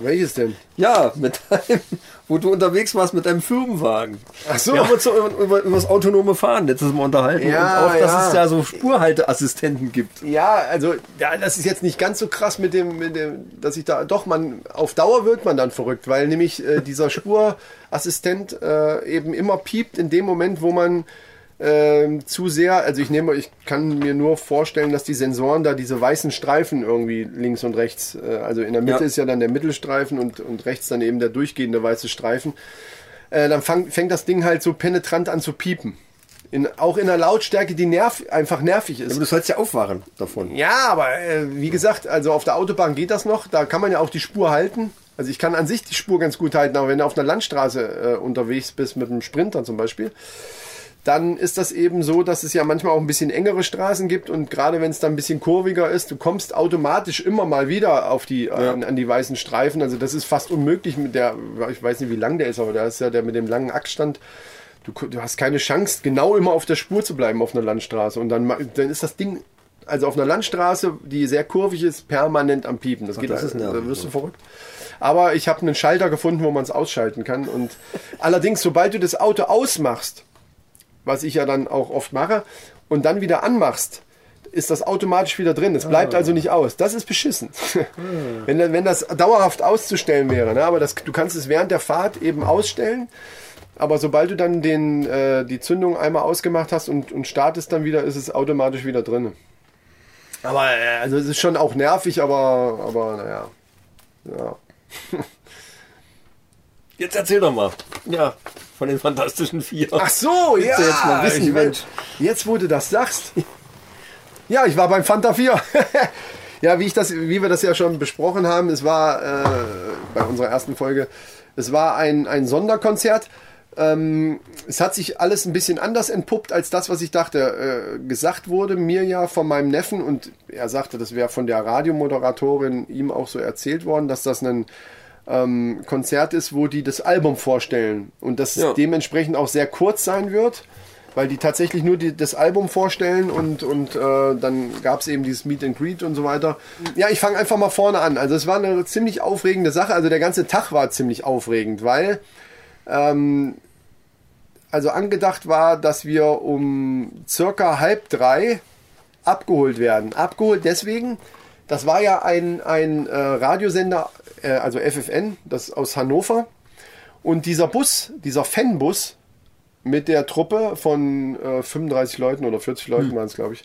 Welches denn? Ja, mit deinem, wo du unterwegs warst mit deinem Firmenwagen. Ach so. Wir haben uns so über, über, über das autonome Fahren letztes Mal unterhalten. Ja, und auch, dass ja. es ja so Spurhalteassistenten gibt. Ja, also ja, das ist jetzt nicht ganz so krass mit dem, mit dem, dass ich da doch man auf Dauer wird man dann verrückt, weil nämlich äh, dieser Spurassistent äh, eben immer piept in dem Moment, wo man ähm, zu sehr, also ich nehme, ich kann mir nur vorstellen, dass die Sensoren da diese weißen Streifen irgendwie links und rechts, äh, also in der Mitte Ja. ist ja dann der Mittelstreifen und, und rechts dann eben der durchgehende weiße Streifen, äh, dann fang, fängt das Ding halt so penetrant an zu piepen. In, auch in einer Lautstärke, die nerv, einfach nervig ist. Aber du sollst ja aufwachen davon. Ja, aber äh, wie gesagt, also auf der Autobahn geht das noch. Da kann man ja auch die Spur halten. Also ich kann an sich die Spur ganz gut halten, aber wenn du auf einer Landstraße äh, unterwegs bist mit einem Sprinter zum Beispiel, dann ist das eben so, dass es ja manchmal auch ein bisschen engere Straßen gibt und gerade wenn es dann ein bisschen kurviger ist, du kommst automatisch immer mal wieder auf die an, an die weißen Streifen. Also das ist fast unmöglich mit der, ich weiß nicht wie lang der ist, aber da ist ja der mit dem langen Achsstand. Du, du hast keine Chance, genau immer auf der Spur zu bleiben auf einer Landstraße und dann, dann ist das Ding also auf einer Landstraße, die sehr kurvig ist, permanent am Piepen. Das geht, das ist nervig, da wirst du verrückt. Aber ich habe einen Schalter gefunden, wo man es ausschalten kann. Und allerdings, sobald du das Auto ausmachst, was ich ja dann auch oft mache, und dann wieder anmachst, ist das automatisch wieder drin. Es bleibt also nicht aus. Das ist beschissen. wenn, wenn das dauerhaft auszustellen wäre. Ne? Aber das, du kannst es während der Fahrt eben ausstellen. Aber sobald du dann den, äh, die Zündung einmal ausgemacht hast und, und startest dann wieder, ist es automatisch wieder drin. Aber äh, also es ist schon auch nervig, aber, aber naja. Ja. Jetzt erzähl doch mal. Ja, von den Fantastischen Vier. Ach so, ja. du jetzt mal wissen, will- Mensch. Jetzt, wo du das sagst. Ja, ich war beim Fanta 4. ja, wie, ich das, wie wir das ja schon besprochen haben, es war äh, bei unserer ersten Folge, es war ein, ein Sonderkonzert. Ähm, es hat sich alles ein bisschen anders entpuppt als das, was ich dachte. Äh, gesagt wurde mir ja von meinem Neffen und er sagte, das wäre von der Radiomoderatorin ihm auch so erzählt worden, dass das ein ähm, Konzert ist, wo die das Album vorstellen und das Ja. dementsprechend auch sehr kurz sein wird, weil die tatsächlich nur die, das Album vorstellen und, und äh, dann gab es eben dieses Meet and Greet und so weiter. Ja, ich fange einfach mal vorne an. Also es war eine ziemlich aufregende Sache. Also der ganze Tag war ziemlich aufregend, weil ähm, also angedacht war, dass wir um circa halb drei abgeholt werden. Abgeholt deswegen, das war ja ein, ein äh, Radiosender, äh, also FFN, das aus Hannover. Und dieser Bus, dieser Fanbus mit der Truppe von äh, 35 Leuten oder 40 Leuten waren es, glaube ich,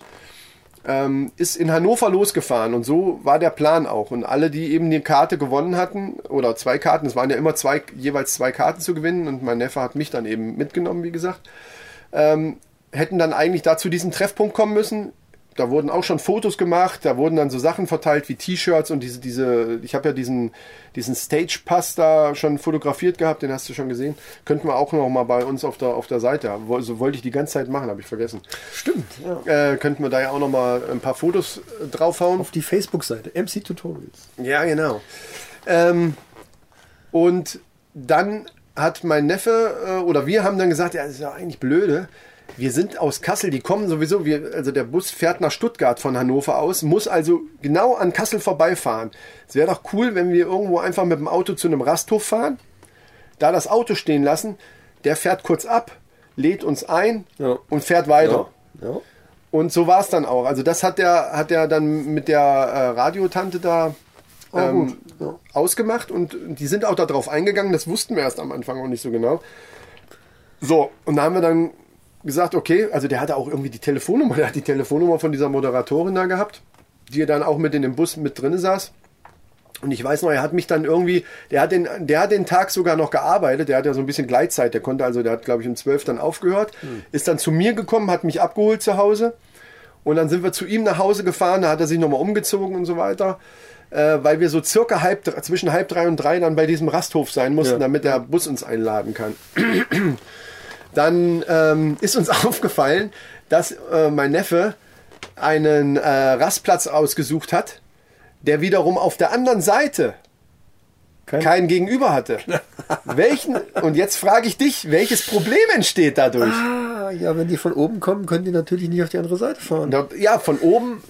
ähm, ist in Hannover losgefahren. Und so war der Plan auch. Und alle, die eben die Karte gewonnen hatten, oder zwei Karten, es waren ja immer zwei, jeweils zwei Karten zu gewinnen. Und mein Neffe hat mich dann eben mitgenommen, wie gesagt ähm, hätten dann eigentlich da zu diesem Treffpunkt kommen müssen. Da wurden auch schon Fotos gemacht, da wurden dann so Sachen verteilt wie T-Shirts und diese, diese, ich habe ja diesen, diesen Stage-Pass da schon fotografiert gehabt, den hast du schon gesehen. Könnten wir auch noch mal bei uns auf der, auf der Seite haben. So wollte ich die ganze Zeit machen, habe ich vergessen. Stimmt, ja. Äh, könnten wir da ja auch noch mal ein paar Fotos äh, draufhauen. Auf die Facebook-Seite, MC Tutorials. Ja, genau. Ähm, und dann hat mein Neffe äh, oder wir haben dann gesagt, ja, das ist ja eigentlich blöde. Wir sind aus Kassel, die kommen sowieso, wir, also der Bus fährt nach Stuttgart von Hannover aus, muss also genau an Kassel vorbeifahren. Es wäre doch cool, wenn wir irgendwo einfach mit dem Auto zu einem Rasthof fahren, da das Auto stehen lassen, der fährt kurz ab, lädt uns ein Ja. und fährt weiter. Ja. ja. Und so war es dann auch. Also das hat der, hat der dann mit der äh, Radiotante da ähm, gut, ja. ausgemacht und die sind auch darauf eingegangen. Das wussten wir erst am Anfang auch nicht so genau. So, und da haben wir dann gesagt, okay, also der hatte auch irgendwie die Telefonnummer, der hat die Telefonnummer von dieser Moderatorin da gehabt, die dann auch mit in dem Bus mit drin saß. Und ich weiß noch, er hat mich dann irgendwie, der hat den, der hat den Tag sogar noch gearbeitet, der hat ja so ein bisschen Gleitzeit, der konnte also, der hat glaube ich um 12 dann aufgehört, ist dann zu mir gekommen, hat mich abgeholt zu Hause und dann sind wir zu ihm nach Hause gefahren, da hat er sich nochmal umgezogen und so weiter, äh, weil wir so circa halb, zwischen halb drei und drei dann bei diesem Rasthof sein mussten, Ja. damit der Bus uns einladen kann. Dann ähm, ist uns aufgefallen, dass äh, mein Neffe einen äh, Rastplatz ausgesucht hat, der wiederum auf der anderen Seite Kein- keinen Gegenüber hatte. Welchen, und jetzt frage ich dich, welches Problem entsteht dadurch? Ah, ja, wenn die von oben kommen, können die natürlich nicht auf die andere Seite fahren. Ja, von oben,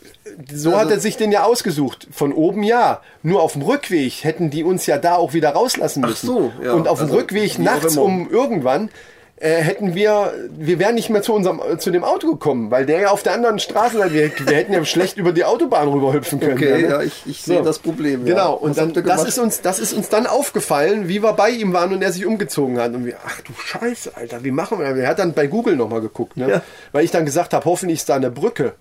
so Also- hat er sich den ja ausgesucht. Von oben ja. Nur auf dem Rückweg hätten die uns ja da auch wieder rauslassen müssen. so, ja. Und auf dem Also, Rückweg nachts um irgendwann äh, hätten wir, wir wären nicht mehr zu unserem, zu dem Auto gekommen, weil der ja auf der anderen Straßenseite, wir, wir hätten ja schlecht über die Autobahn rüberhüpfen können. Okay, ne? ja, ich, ich sehe das Problem. Ja. Genau, und dann, das ist, uns, das ist uns dann aufgefallen, wie wir bei ihm waren und er sich umgezogen hat. Und wir, ach du Scheiße, Alter, wie machen wir das? Er hat dann bei Google nochmal geguckt, ne? Ja. weil ich dann gesagt habe, hoffentlich ist da eine Brücke.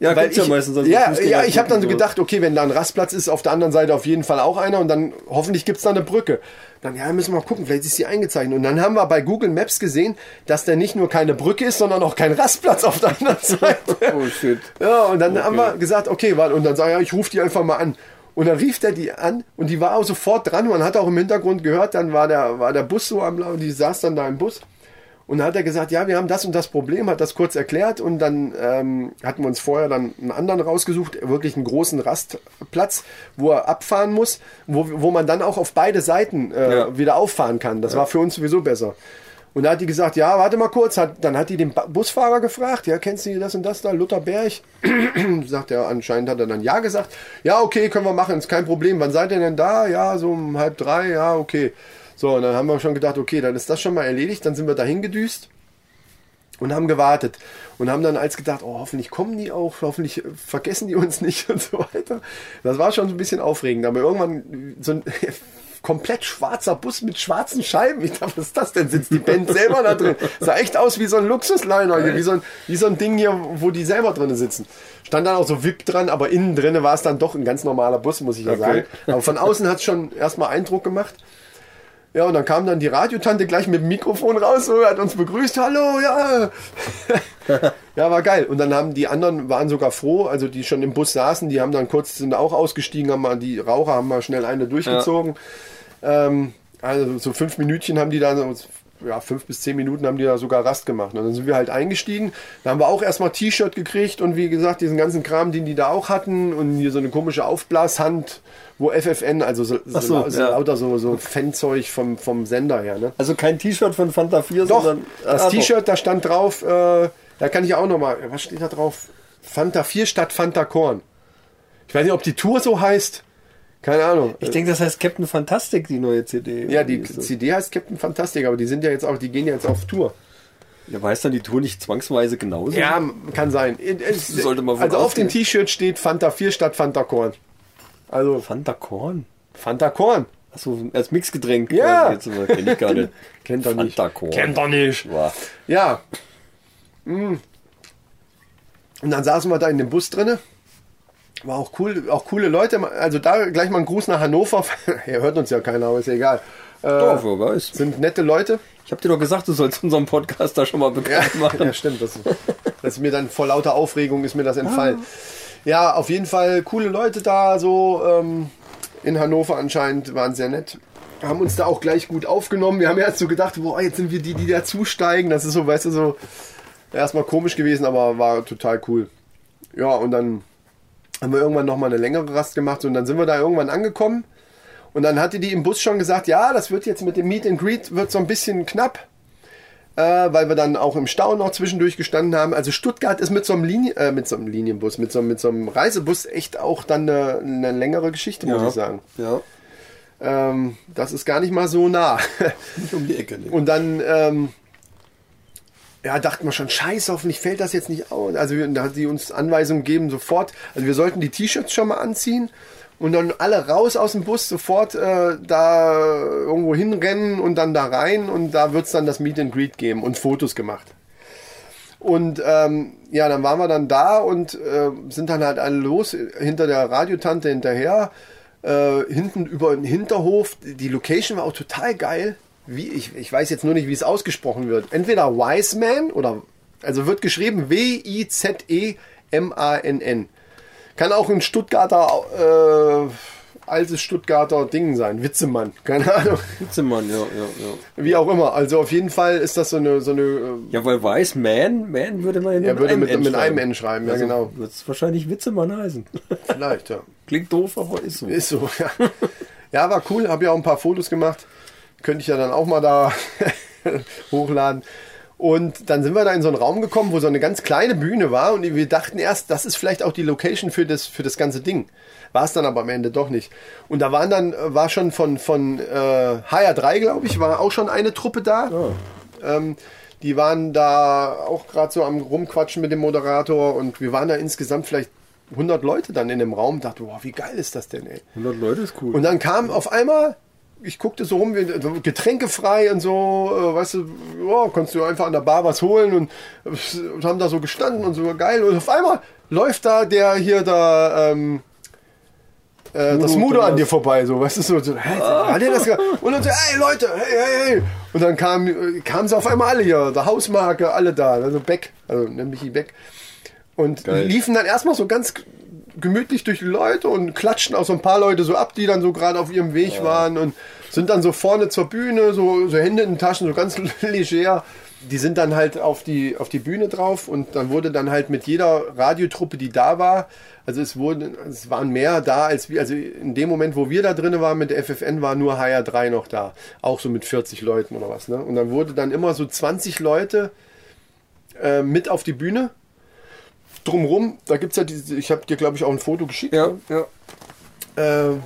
ja, Weil ich, ja meistens. also ja, ja, ich habe dann so so. gedacht, okay, wenn da ein Rastplatz ist, auf der anderen Seite auf jeden Fall auch einer und dann hoffentlich gibt's da eine Brücke. Dann, ja, müssen wir mal gucken, vielleicht ist die eingezeichnet. Und dann haben wir bei Google Maps gesehen, dass der nicht nur keine Brücke ist, sondern auch kein Rastplatz auf der anderen Seite. Oh shit. Ja, und dann haben wir gesagt, okay, warte, und dann sag ich, ja, ich rufe die einfach mal an. Und dann rief der die an und die war auch sofort dran. Man hat auch im Hintergrund gehört, dann war der, war der Bus so am Laufen, die saß dann da im Bus. Und dann hat er gesagt, ja, wir haben das und das Problem, hat das kurz erklärt und dann ähm, hatten wir uns vorher dann einen anderen rausgesucht, wirklich einen großen Rastplatz, wo er abfahren muss, wo, wo man dann auch auf beide Seiten äh, Ja. wieder auffahren kann. Das war für uns sowieso besser. Und da hat die gesagt, ja, warte mal kurz. Hat, dann hat die den Busfahrer gefragt, ja, kennst du das und das da, Luther Berg? sagt er, anscheinend hat er dann ja gesagt. Ja, okay, können wir machen, ist kein Problem. Wann seid ihr denn da? Ja, so um halb drei, ja, okay. So, und dann haben wir schon gedacht, okay, dann ist das schon mal erledigt. Dann sind wir dahin gedüst und haben gewartet. Und haben dann als gedacht, oh, hoffentlich kommen die auch, hoffentlich äh, vergessen die uns nicht und so weiter. Das war schon so ein bisschen aufregend. Aber irgendwann so ein komplett schwarzer Bus mit schwarzen Scheiben. Ich dachte, was ist das denn? Sitzt die Band selber da drin? Sah echt aus wie so ein Luxusliner, hier, wie so ein, wie so ein Ding hier, wo die selber drin sitzen. Stand dann auch so VIP dran, aber innen drin war es dann doch ein ganz normaler Bus, muss ich ja Okay. sagen. Aber von außen hat es schon erstmal Eindruck gemacht. Ja, und dann kam dann die Radiotante gleich mit dem Mikrofon raus, so, hat uns begrüßt, hallo, ja. ja, war geil. Und dann haben die anderen, waren sogar froh, also die schon im Bus saßen, die haben dann kurz, sind auch ausgestiegen, haben mal, die Raucher haben mal schnell eine durchgezogen. Ähm, also so fünf Minütchen haben die da, ja, fünf bis zehn Minuten haben die da sogar Rast gemacht. Und dann sind wir halt eingestiegen. Da haben wir auch erstmal T-Shirt gekriegt und wie gesagt, diesen ganzen Kram, den die da auch hatten und hier so eine komische Aufblashand, wo FFN, also so, so, so, so ja. lauter so, so Fanzeug vom, vom Sender her, ne? Also kein T-Shirt von Fanta 4, Doch, sondern. das Ah, T-Shirt, da stand drauf, äh, da kann ich auch nochmal, was steht da drauf? Fanta 4 statt Fanta Korn. Ich weiß nicht, ob die Tour so heißt. Keine Ahnung. Ich denke, das heißt Captain Fantastic, die neue CD. ja, die CD heißt Captain Fantastic, aber die sind ja jetzt auch, die gehen ja jetzt auf Tour. Ja, weiß dann die Tour nicht zwangsweise genauso? Ja, kann sein. Es- Sollte man also auf dem. T-Shirt steht Fanta 4 statt Fanta Korn. Also Fanta Korn? Fanta Korn. Achso, als Mixgetränk. Ja. Jetzt, kenn ich gar nicht. Kennt er nicht. Fanta Korn. Kennt er nicht. Boah. Ja. Mm. Und dann saßen wir da in dem Bus drinne. War auch cool, auch coole Leute. Also da gleich mal ein Gruß nach Hannover. Hier hört uns ja keiner, aber ist ja egal. Äh, Doch, wer weiß. sind nette Leute. Ich hab dir doch gesagt, du sollst unseren Podcast da schon mal bekannt machen. Ja, stimmt. Das, das ist mir dann vor lauter Aufregung ist mir das entfallen. Ja, auf jeden Fall coole Leute da, so ähm, in Hannover anscheinend waren sehr nett. Haben uns da auch gleich gut aufgenommen. Wir haben erst so gedacht, boah, jetzt sind wir die, die dazusteigen. Das ist so, weißt du, so erstmal komisch gewesen, aber war total cool. Ja, und dann haben wir irgendwann nochmal eine längere Rast gemacht und dann sind wir da irgendwann angekommen. Und dann hatte die im Bus schon gesagt, ja, das wird jetzt mit dem Meet and Greet wird so ein bisschen knapp äh, weil wir dann auch im Stau noch zwischendurch gestanden haben. Also Stuttgart ist mit so einem, Linie, äh, mit so einem Linienbus, mit so, mit so einem Reisebus echt auch dann eine, eine längere Geschichte, muss ich sagen. Ja. Ähm, das ist gar nicht mal so nah. Nicht um die Ecke. Nee. Und dann ähm, ja, dachten wir schon, scheiße, hoffentlich fällt das jetzt nicht aus. Also wir- da hat sie uns Anweisungen gegeben, sofort, also wir sollten die T-Shirts schon mal anziehen und dann alle raus aus dem Bus, sofort äh, da irgendwo hinrennen und dann da rein und da wird es dann das Meet and Greet geben und Fotos gemacht. Und ähm, ja, dann waren wir dann da und äh, sind dann halt alle los, hinter der Radiotante hinterher, äh, hinten über den Hinterhof. Die Location war auch total geil. Wie, ich, ich weiß jetzt nur nicht, wie es ausgesprochen wird. Entweder Wiseman oder, also wird geschrieben W-I-Z-E-M-A-N-N. Kann auch ein Stuttgarter, äh, altes Stuttgarter Ding sein. Witzemann, keine Ahnung. Witzemann, ja, ja, ja. Wie auch immer. Also auf jeden Fall ist das so eine, so eine äh, Ja, weil weiß, Man, Man würde man ja Er würde mit, N mit einem. N schreiben, ja Also genau. Wird es wahrscheinlich Witzemann heißen. Vielleicht, ja. Klingt doof, aber ist so. Ist so, ja. Ja, war cool. Habe ja auch ein paar Fotos gemacht. Könnte ich ja dann auch mal da hochladen. Und dann sind wir da in so einen Raum gekommen, wo so eine ganz kleine Bühne war. Und wir dachten erst, das ist vielleicht auch die Location für das, für das ganze Ding. War es dann aber am Ende doch nicht. Und da waren dann, war schon von, von äh, HR3, glaube ich, war auch schon eine Truppe da. Ähm, die waren da auch gerade so am Rumquatschen mit dem Moderator. Und wir waren da insgesamt vielleicht 100 Leute dann in dem Raum. Dachte, boah, wie geil ist das denn, ey? 100 Leute ist cool. Und dann kam auf einmal, ich guckte so rum, wie- Getränke frei und so, äh, weißt du, ja, konntest du einfach an der Bar was holen und, und haben da so gestanden und so geil. Und auf einmal läuft da der hier da, ähm, äh, das Mudo an dir vorbei, so, weißt du, so, so hä, hat der das ge- und dann so, hey Leute, hey, hey, hey. Und dann kamen kamen sie auf einmal alle hier, der Hausmarke, alle da, also Beck, also Michi Beck. Und Geil. liefen dann erstmal so ganz gemütlich durch die Leute und klatschten auch so ein paar Leute so ab, die dann so gerade auf ihrem Weg waren und sind dann so vorne zur Bühne, so, so Hände in den Taschen, so ganz leger. Die sind dann halt auf die, auf die Bühne drauf und dann wurde dann halt mit jeder Radiotruppe, die da war, also es wurden, es waren mehr da als wir, also in dem Moment, wo wir da drinnen waren mit der FFN, war nur HR3 noch da. Auch so mit 40 Leuten oder was, ne? Und dann wurde dann immer so 20 Leute äh, mit auf die Bühne drumrum, da gibt es ja diese, ich habe dir glaube ich auch ein Foto geschickt. ja, ne? ja. Äh,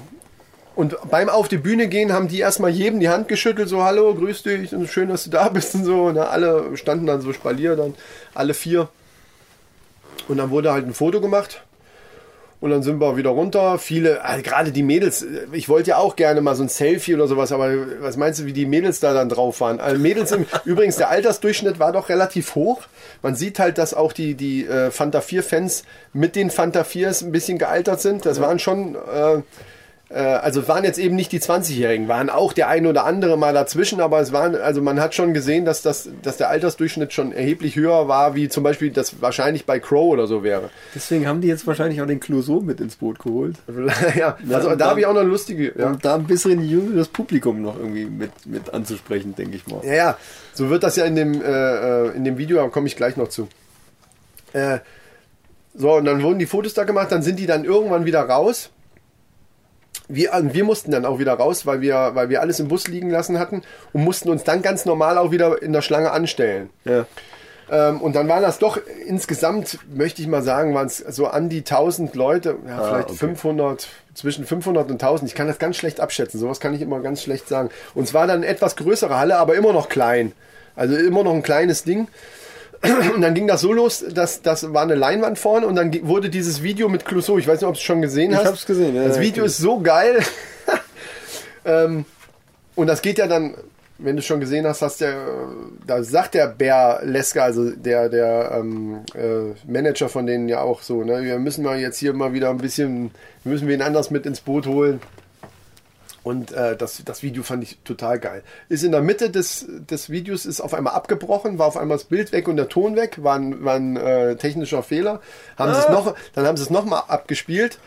und beim auf die Bühne gehen haben die erstmal jedem die Hand geschüttelt, so hallo, grüß dich, und schön, dass du da bist und so. Und alle standen dann so Spalier, dann alle vier. Und dann wurde halt ein Foto gemacht. Und dann sind wir wieder runter. Viele, also gerade die Mädels, ich wollte ja auch gerne mal so ein Selfie oder sowas, aber was meinst du, wie die Mädels da dann drauf waren? Also Mädels im, übrigens, der Altersdurchschnitt war doch relativ hoch. Man sieht halt, dass auch die, die äh, Fanta 4-Fans mit den Fanta 4s ein bisschen gealtert sind. Das waren schon äh, äh, also waren jetzt eben nicht die 20-Jährigen, waren auch der ein oder andere mal dazwischen, aber es waren, also man hat schon gesehen, dass das, dass der Altersdurchschnitt schon erheblich höher war, wie zum Beispiel das wahrscheinlich bei Crow oder so wäre. Deswegen haben die jetzt wahrscheinlich auch den Clouseau mit ins Boot geholt. ja, also und da habe ich auch noch eine lustige. Ja. Um da ein bisschen jüngeres Publikum noch irgendwie mit, mit anzusprechen, denke ich mal. Ja, ja, so wird das ja in dem, äh, äh, in dem Video, da komme ich gleich noch zu. Äh, so, und dann wurden die Fotos da gemacht, dann sind die dann irgendwann wieder raus. Wir, äh, wir mussten dann auch wieder raus, weil wir, weil wir alles im Bus liegen lassen hatten und mussten uns dann ganz normal auch wieder in der Schlange anstellen. Ja. Ähm, und dann waren das doch insgesamt, möchte ich mal sagen, waren es so an die 1000 Leute, ja, vielleicht okay. 500, zwischen 500 und 1000. Ich kann das ganz schlecht abschätzen, sowas kann ich immer ganz schlecht sagen. Und es war dann eine etwas größere Halle, aber immer noch klein. Also immer noch ein kleines Ding. Und dann ging das so los, dass das war eine Leinwand vorne und dann wurde dieses Video mit Clouseau, ich weiß nicht, ob du es schon gesehen Ich hast. hab's gesehen, ja, das Video ist so geil. ähm, und das geht ja dann, wenn du schon gesehen hast, hast der, da sagt der Bär Lesker, also der, der ähm, äh, Manager von denen ja auch so, ne, wir müssen mal jetzt hier mal wieder ein bisschen, wir müssen wen anders mit ins Boot holen. Und äh, das, das Video fand ich total geil. Ist in der Mitte des, des Videos ist auf einmal abgebrochen, war auf einmal das Bild weg und der Ton weg, war ein, war ein äh, technischer Fehler. Haben sie es noch, dann haben sie es nochmal abgespielt.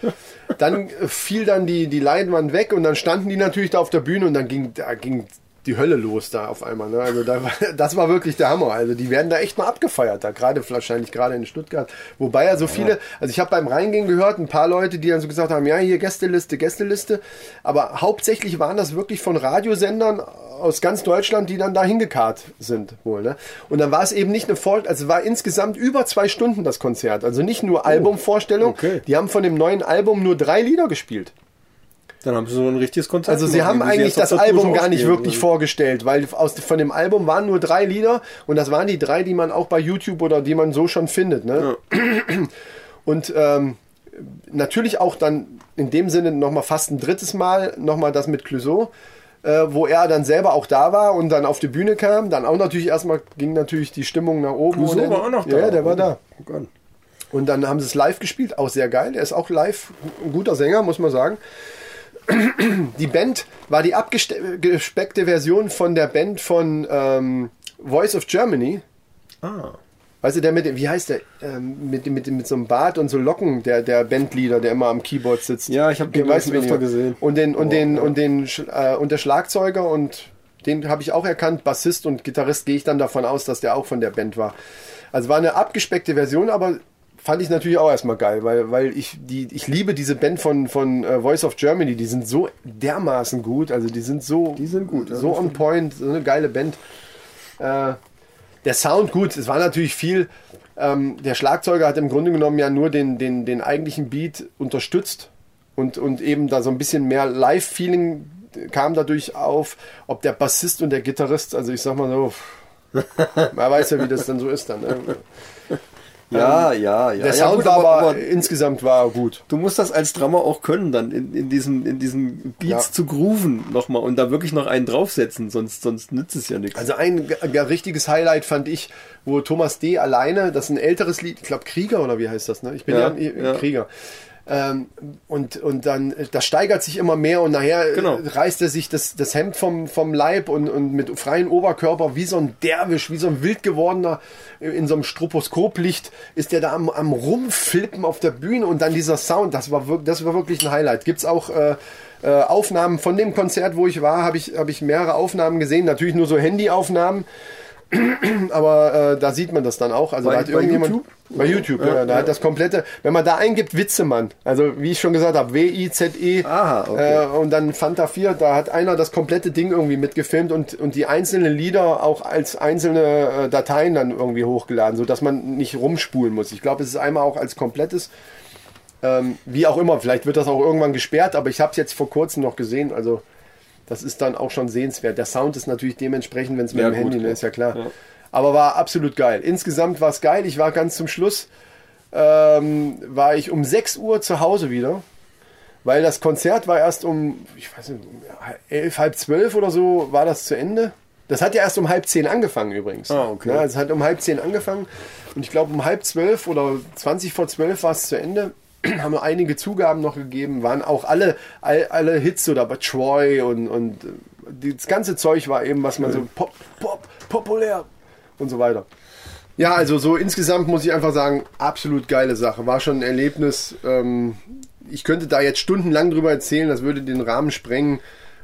Dann fiel dann die, die Leinwand weg und dann standen die natürlich da auf der Bühne und dann ging, da ging die Hölle los da auf einmal. Ne? Also da, das war wirklich der Hammer. Also die werden da echt mal abgefeiert, da gerade wahrscheinlich gerade in Stuttgart. Wobei ja so viele, also ich habe beim Reingehen gehört, ein paar Leute, die dann so gesagt haben, ja, hier Gästeliste, Gästeliste. Aber hauptsächlich waren das wirklich von Radiosendern aus ganz Deutschland, die dann da hingekarrt sind wohl. Ne? Und dann war es eben nicht eine Vor also war insgesamt über zwei Stunden das Konzert. Also nicht nur Albumvorstellung. okay. Die haben von dem neuen Album nur drei Lieder gespielt. Dann haben sie so ein richtiges Konzert. Also sie haben eigentlich auf das Album gar nicht wirklich vorgestellt, weil aus, von dem Album waren nur drei Lieder und das waren die drei, die man auch bei YouTube oder die man so schon findet. Ne? Und ähm, natürlich auch dann in dem Sinne nochmal fast ein drittes Mal nochmal das mit Clouseau, äh, wo er dann selber auch da war und dann auf die Bühne kam. Dann auch natürlich erstmal ging natürlich die Stimmung nach oben. Clouseau war auch noch da. Ja, der war da. Oh Gott. Und dann haben sie es live gespielt, auch sehr geil. Er ist auch live ein guter Sänger, muss man sagen. Die Band war die abgespeckte Version von der Band von ähm, Voice of Germany. Ah. Weißt du, der mit, dem- wie heißt der, ähm, mit, mit, mit so einem Bart und so Locken, der, der Bandleader, der immer am Keyboard sitzt. Ja, ich hab den wen öfter gesehen. Und den, und Oh, den, ja. und den, äh, und der Schlagzeuger und den habe ich auch erkannt, Bassist und Gitarrist, gehe ich dann davon aus, dass der auch von der Band war. Also war eine abgespeckte Version, aber fand ich natürlich auch erstmal geil, weil, weil ich die, ich liebe diese Band von, von äh, Voice of Germany, die sind so dermaßen gut, also die sind so, Die sind gut, so on point, so eine geile Band. Äh, der Sound gut, es war natürlich viel. Ähm, der Schlagzeuger hat im Grunde genommen ja nur den, den, den eigentlichen Beat unterstützt und, und eben da so ein bisschen mehr Live-Feeling kam dadurch auf, ob der Bassist und der Gitarrist, also ich sag mal so, man weiß ja, wie das dann so ist dann. Ne? Ja, ja, ja. Der ja, Sound gut, war aber, aber insgesamt war gut. du musst das als Drummer auch können, dann in, in diesen, in diesen Beats Ja. zu grooven nochmal und da wirklich noch einen draufsetzen, sonst, sonst nützt es ja nichts. Also ein g- richtiges Highlight fand ich, wo Thomas D. alleine, das ist ein älteres Lied, ich glaube Krieger oder wie heißt das, ne? Ich bin ja, Ja, ja. Krieger. Ähm, und, und dann, äh, das steigert sich immer mehr und nachher äh, Genau. reißt er sich das, das Hemd vom, vom Leib und, und mit freiem Oberkörper wie so ein Derwisch, wie so ein wild gewordener, äh, in so einem Stroboskoplicht ist der da am, am Rumflippen auf der Bühne und dann dieser Sound, das war, wirk- das war wirklich ein Highlight. Gibt's auch äh, äh, Aufnahmen von dem Konzert, wo ich war, habe ich, hab ich mehrere Aufnahmen gesehen, natürlich nur so Handyaufnahmen. Aber äh, da sieht man das dann auch. Also Bei- da hat bei irgendjemand YouTube? bei YouTube, ja, da hat das komplette. Wenn man da eingibt Witzemann, also wie ich schon gesagt habe, W I Z E Aha, okay. äh, und dann Fanta 4, da hat einer das komplette Ding irgendwie mitgefilmt und und die einzelnen Lieder auch als einzelne äh, Dateien dann irgendwie hochgeladen, so dass man nicht rumspulen muss. Ich glaube, es ist einmal auch als komplettes. Ähm, wie auch immer, vielleicht wird das auch irgendwann gesperrt, aber ich habe es jetzt vor kurzem noch gesehen, also das ist dann auch schon sehenswert. Der Sound ist natürlich dementsprechend, wenn es mit Ja, dem gut, Handy, ne, ist ja klar. Ja. Aber war absolut geil. Insgesamt war es geil. Ich war ganz zum Schluss, ähm, war ich um 6 Uhr zu Hause wieder, weil das Konzert war erst um, ich weiß nicht, um elf, halb zwölf oder so war das zu Ende. Das hat ja erst um halb zehn angefangen übrigens. Ah, okay. Ja, es hat um halb zehn angefangen und ich glaube um halb zwölf oder 20 vor zwölf war es zu Ende. haben einige Zugaben noch gegeben, waren auch alle, all, alle Hits so dabei, Troy und, und äh, das ganze Zeug war eben, was man so pop, pop, populär und so weiter. Ja, also so insgesamt muss ich einfach sagen, absolut geile Sache. War schon ein Erlebnis. Ähm, ich könnte da jetzt stundenlang drüber erzählen, das würde den Rahmen sprengen.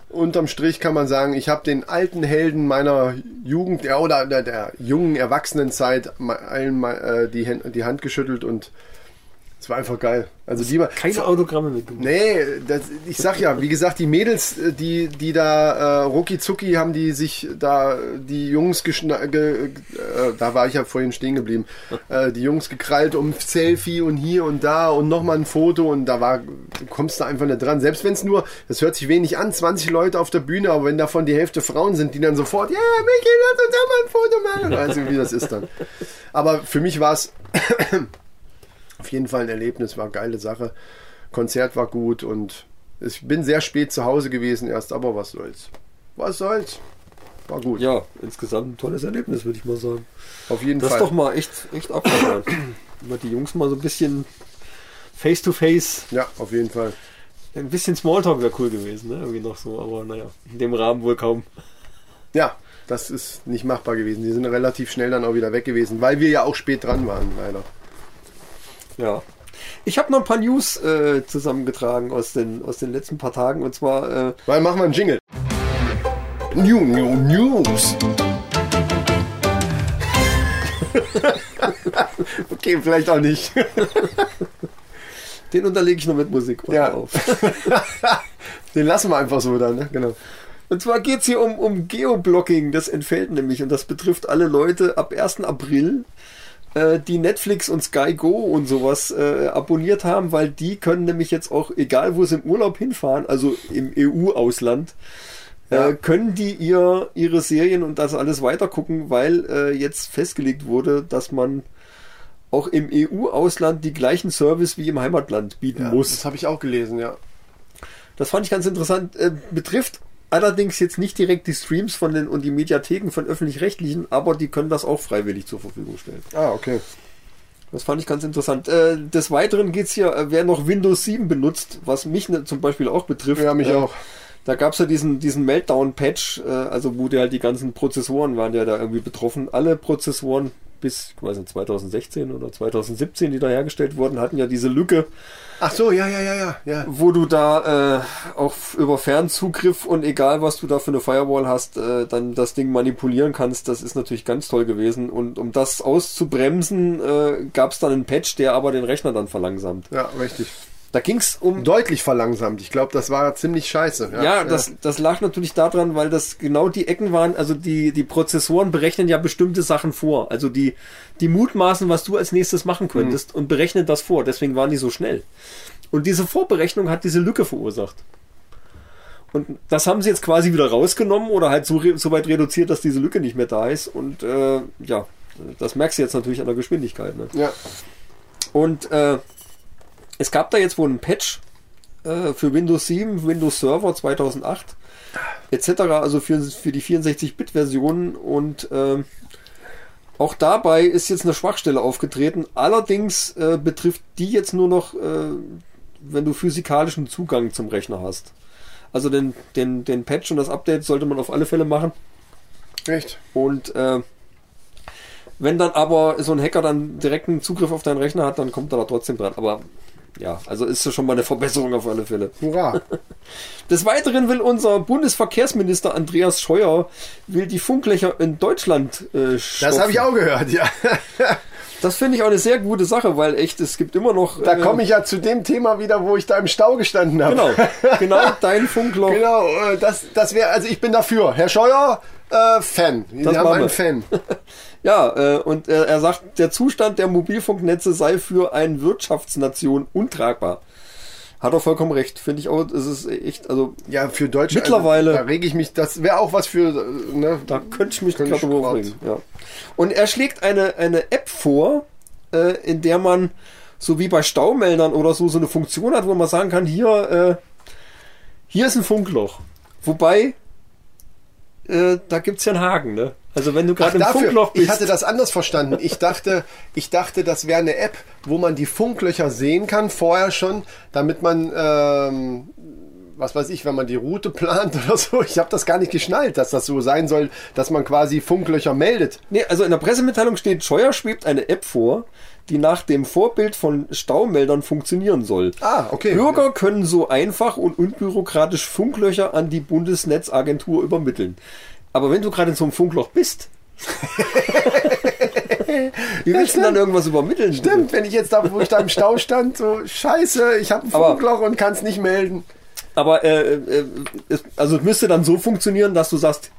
Unterm Strich kann man sagen, ich habe den alten Helden meiner Jugend ja, oder der, der jungen Erwachsenenzeit allen äh, die, die Hand geschüttelt und war einfach geil. Also die keine Autogramme mitgemacht. Nee, das, ich sag ja, wie gesagt, die Mädels, äh, die die da äh, rucki zucki haben die sich da die Jungs geschna ge, äh, da war ich ja vorhin stehen geblieben. Äh, die Jungs gekrallt um Selfie und hier und da und nochmal ein Foto und da war du kommst da einfach nicht dran. Selbst wenn es nur, das hört sich wenig an, 20 Leute auf der Bühne, aber wenn davon die Hälfte Frauen sind, die dann sofort, ja, yeah, Michi, lass uns auch mal ein Foto machen. Also wie das ist dann. Aber für mich war es auf jeden Fall ein Erlebnis, war eine geile Sache. Konzert war gut und ich bin sehr spät zu Hause gewesen erst, aber was soll's. Was soll's. War gut. Ja, insgesamt ein tolles Erlebnis, würde ich mal sagen. Auf jeden das Fall. Das ist doch mal echt, echt abgefahren. Über die Jungs mal so ein bisschen face to face. Ja, auf jeden Fall. Ein bisschen Smalltalk wäre cool gewesen, ne? Irgendwie noch so, aber naja, in dem Rahmen wohl kaum. Ja, das ist nicht machbar gewesen. Die sind relativ schnell dann auch wieder weg gewesen, weil wir ja auch spät dran waren, leider. Ja. Ich habe noch ein paar News äh, zusammengetragen aus den, aus den letzten paar Tagen und zwar. Äh, Weil machen wir einen Jingle. New, new, News. okay, vielleicht auch nicht. Den unterlege ich noch mit Musik ja. auf. Den lassen wir einfach so dann, ne? Genau. Und zwar geht es hier um, um Geoblocking, das entfällt nämlich und das betrifft alle Leute ab 1. April äh, die Netflix und Sky Go und sowas äh, abonniert haben, weil die können nämlich jetzt auch, egal wo sie im Urlaub hinfahren, also im EU-Ausland, äh, ja. können die ihr ihre Serien und das alles weiter gucken, weil äh, jetzt festgelegt wurde, dass man auch im EU-Ausland die gleichen Service wie im Heimatland bieten ja, muss. Das habe ich auch gelesen, ja. Das fand ich ganz interessant. Äh, betrifft Allerdings jetzt nicht direkt die Streams von den und die Mediatheken von öffentlich-rechtlichen, aber die können das auch freiwillig zur Verfügung stellen. Ah, okay. Das fand ich ganz interessant. Äh, des Weiteren geht's hier, äh, wer noch Windows 7 benutzt, was mich ne, zum Beispiel auch betrifft. Ja, mich äh, auch. Da gab's ja diesen, diesen Meltdown-Patch, äh, also wo die halt die ganzen Prozessoren waren ja da irgendwie betroffen. Alle Prozessoren bis, ich weiß nicht, 2016 oder 2017, die da hergestellt wurden, hatten ja diese Lücke. Ach so, ja, ja, ja, ja. ja. Wo du da äh, auch über Fernzugriff und egal was du da für eine Firewall hast, äh, dann das Ding manipulieren kannst. Das ist natürlich ganz toll gewesen. Und um das auszubremsen, äh, gab es dann einen Patch, der aber den Rechner dann verlangsamt. Ja, richtig. Da ging es um. Deutlich verlangsamt. Ich glaube, das war ziemlich scheiße. Ja, ja, Das, das lag natürlich daran, weil das genau die Ecken waren. Also die, die Prozessoren berechnen ja bestimmte Sachen vor. Also die, die mutmaßen, was du als nächstes machen könntest mhm. und berechnen das vor. Deswegen waren die so schnell. Und diese Vorberechnung hat diese Lücke verursacht. Und das haben sie jetzt quasi wieder rausgenommen oder halt so, so weit reduziert, dass diese Lücke nicht mehr da ist. Und äh, ja, das merkst du jetzt natürlich an der Geschwindigkeit. Ne? Ja. Und äh, es gab da jetzt wohl einen Patch äh, für Windows 7, Windows Server 2008 etc. Also für, für die 64-Bit-Versionen und äh, auch dabei ist jetzt eine Schwachstelle aufgetreten. Allerdings äh, betrifft die jetzt nur noch, äh, wenn du physikalischen Zugang zum Rechner hast. Also den, den, den Patch und das Update sollte man auf alle Fälle machen. Echt? Und äh, wenn dann aber so ein Hacker dann direkten Zugriff auf deinen Rechner hat, dann kommt er da trotzdem dran. Aber ja, also ist das schon mal eine Verbesserung auf alle Fälle. Hurra! Des Weiteren will unser Bundesverkehrsminister Andreas Scheuer will die Funklöcher in Deutschland äh, Das habe ich auch gehört, ja. Das finde ich auch eine sehr gute Sache, weil echt, es gibt immer noch. Da äh, komme ich ja zu dem Thema wieder, wo ich da im Stau gestanden habe. Genau, genau, dein Funkloch. Genau, äh, das, das wäre, also ich bin dafür. Herr Scheuer, äh, Fan. Wir das haben einen Fan. Ja, äh, und er, er sagt, der Zustand der Mobilfunknetze sei für eine Wirtschaftsnation untragbar. Hat er vollkommen recht, finde ich auch. Es ist echt, also ja für Deutsche. Mittlerweile. Also, da rege ich mich. Das wäre auch was für. Ne, da könnte ich mich gerade aufregen. Ja. Und er schlägt eine eine App vor, äh, in der man so wie bei Staumeldern oder so so eine Funktion hat, wo man sagen kann, hier äh, hier ist ein Funkloch. Wobei äh, da gibt's ja einen Haken, ne? Also wenn du gerade im Dafür, Funkloch bist. ich hatte das anders verstanden. Ich dachte, ich dachte, das wäre eine App, wo man die Funklöcher sehen kann, vorher schon, damit man, ähm, was weiß ich, wenn man die Route plant oder so. Ich habe das gar nicht geschnallt, dass das so sein soll, dass man quasi Funklöcher meldet. Nee, also in der Pressemitteilung steht, Scheuer schwebt eine App vor, die nach dem Vorbild von Staumeldern funktionieren soll. Ah, okay. Bürger können so einfach und unbürokratisch Funklöcher an die Bundesnetzagentur übermitteln. Aber wenn du gerade in so einem Funkloch bist, wie willst du denn dann irgendwas übermitteln? Stimmt, wenn ich jetzt da, wo ich da im Stau stand, so scheiße, ich habe ein Funkloch und kann es nicht melden. Aber äh, äh, es, also es müsste dann so funktionieren, dass du sagst,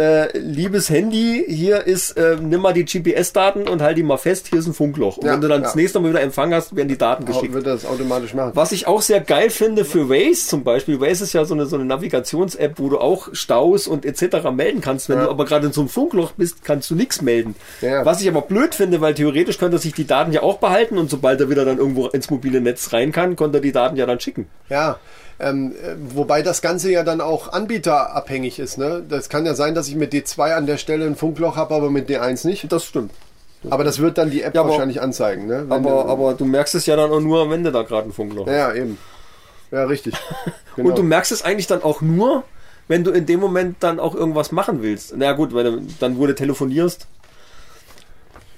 äh, liebes Handy, hier ist, äh, nimm mal die GPS-Daten und halt die mal fest, hier ist ein Funkloch. Und Ja, wenn du dann ja. das nächste Mal wieder Empfang hast, werden die Daten geschickt. Wird das automatisch machen. Was ich auch sehr geil finde für Waze zum Beispiel, Waze ist ja so eine, so eine Navigations-App, wo du auch Staus und etc. melden kannst. Wenn Ja. du aber gerade in so einem Funkloch bist, kannst du nichts melden. Ja. Was ich aber blöd finde, weil theoretisch könnte er sich die Daten ja auch behalten und sobald er wieder dann irgendwo ins mobile Netz rein kann, konnte er die Daten ja dann schicken. Ja, ähm, äh, wobei das Ganze ja dann auch anbieterabhängig ist. Ne? Das kann ja sein, dass ich mit D2 an der Stelle ein Funkloch habe, aber mit D1 nicht. Das stimmt. Aber das wird dann die App Ja, aber- wahrscheinlich anzeigen. Ne? Wenn Aber, du- aber du merkst es ja dann auch nur, wenn du da gerade ein Funkloch hast. ja, eben. Ja, richtig. Genau. Und du merkst es eigentlich dann auch nur, wenn du in dem Moment dann auch irgendwas machen willst. Na gut, wenn du dann wo du telefonierst.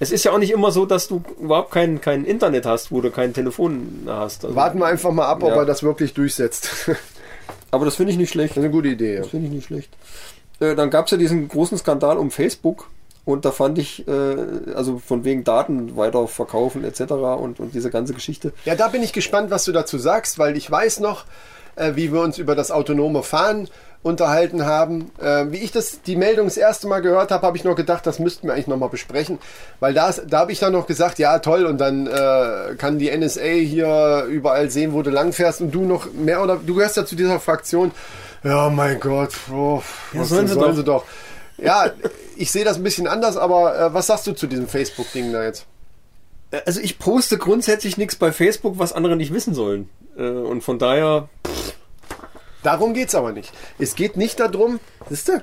Es ist ja auch nicht immer so, dass du überhaupt kein, kein Internet hast, wo du kein Telefon hast. Also, Warten wir einfach mal ab, ob Ja. er das wirklich durchsetzt. das aber das finde ich nicht schlecht. ist eine gute Idee. Das finde ich nicht schlecht. Äh, dann gab es ja diesen großen Skandal um Facebook. Und da fand ich, äh, also von wegen Daten weiterverkaufen etc. Und, und diese ganze Geschichte. ja, da bin ich gespannt, was du dazu sagst, weil ich weiß noch, äh, wie wir uns über das autonome Fahren unterhalten haben. Äh, wie ich das die Meldung das erste Mal gehört habe, habe ich noch gedacht, das müssten wir eigentlich nochmal besprechen. Weil da, da habe ich dann noch gesagt, ja toll, und dann äh, kann die NSA hier überall sehen, wo du langfährst und du noch mehr oder du gehörst ja zu dieser Fraktion. Ja, mein Gott, oh, was sollen sie sollen doch. sie doch. Ja, ich sehe das ein bisschen anders, aber äh, was sagst du zu diesem Facebook-Ding da jetzt? Äh, Also ich poste grundsätzlich nichts bei Facebook, was andere nicht wissen sollen. Äh, und von daher, Darum geht's aber nicht. Es geht nicht darum, siehst du?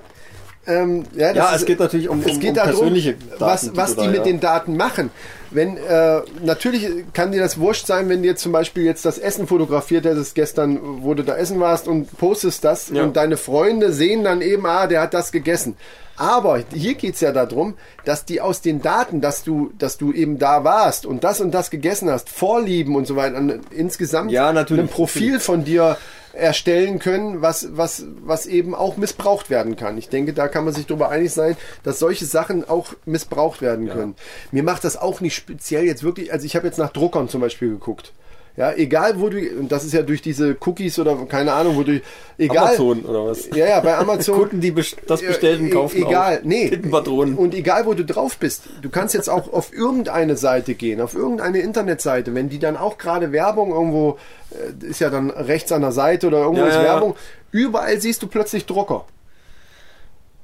Ähm, ja, das Ja, ist- es geht natürlich um- es um- geht um darum, persönliche Daten, was, die was du die da, mit ja. den Daten machen. Wenn äh, natürlich kann dir das wurscht sein, wenn dir zum Beispiel jetzt das Essen fotografiert hättest gestern, wo du da essen warst und postest das Ja. und deine Freunde sehen dann eben, ah, der hat das gegessen. Aber hier geht's ja darum, dass die aus den Daten, dass du, dass du eben da warst und das und das gegessen hast, Vorlieben und so weiter, an- insgesamt Ja, natürlich. ein Profil von dir erstellen können, was, was, was eben auch missbraucht werden kann. Ich denke, da kann man sich darüber einig sein, dass solche Sachen auch missbraucht werden können. Mir macht das auch nicht speziell jetzt wirklich, also ich habe jetzt nach Druckern zum Beispiel geguckt. Ja, egal wo du, und das ist ja durch diese Cookies oder keine Ahnung, wo du, egal. Amazon oder was? Ja, ja, bei Amazon. Kunden, die das bestellten, E- kaufen Egal, auch. nee. Tintenpatronen. Und egal, wo du drauf bist, du kannst jetzt auch auf irgendeine Seite gehen, auf irgendeine Internetseite, wenn die dann auch gerade Werbung irgendwo, äh, ist ja dann rechts an der Seite oder irgendwo Ja, ist. Werbung, überall siehst du plötzlich Drucker.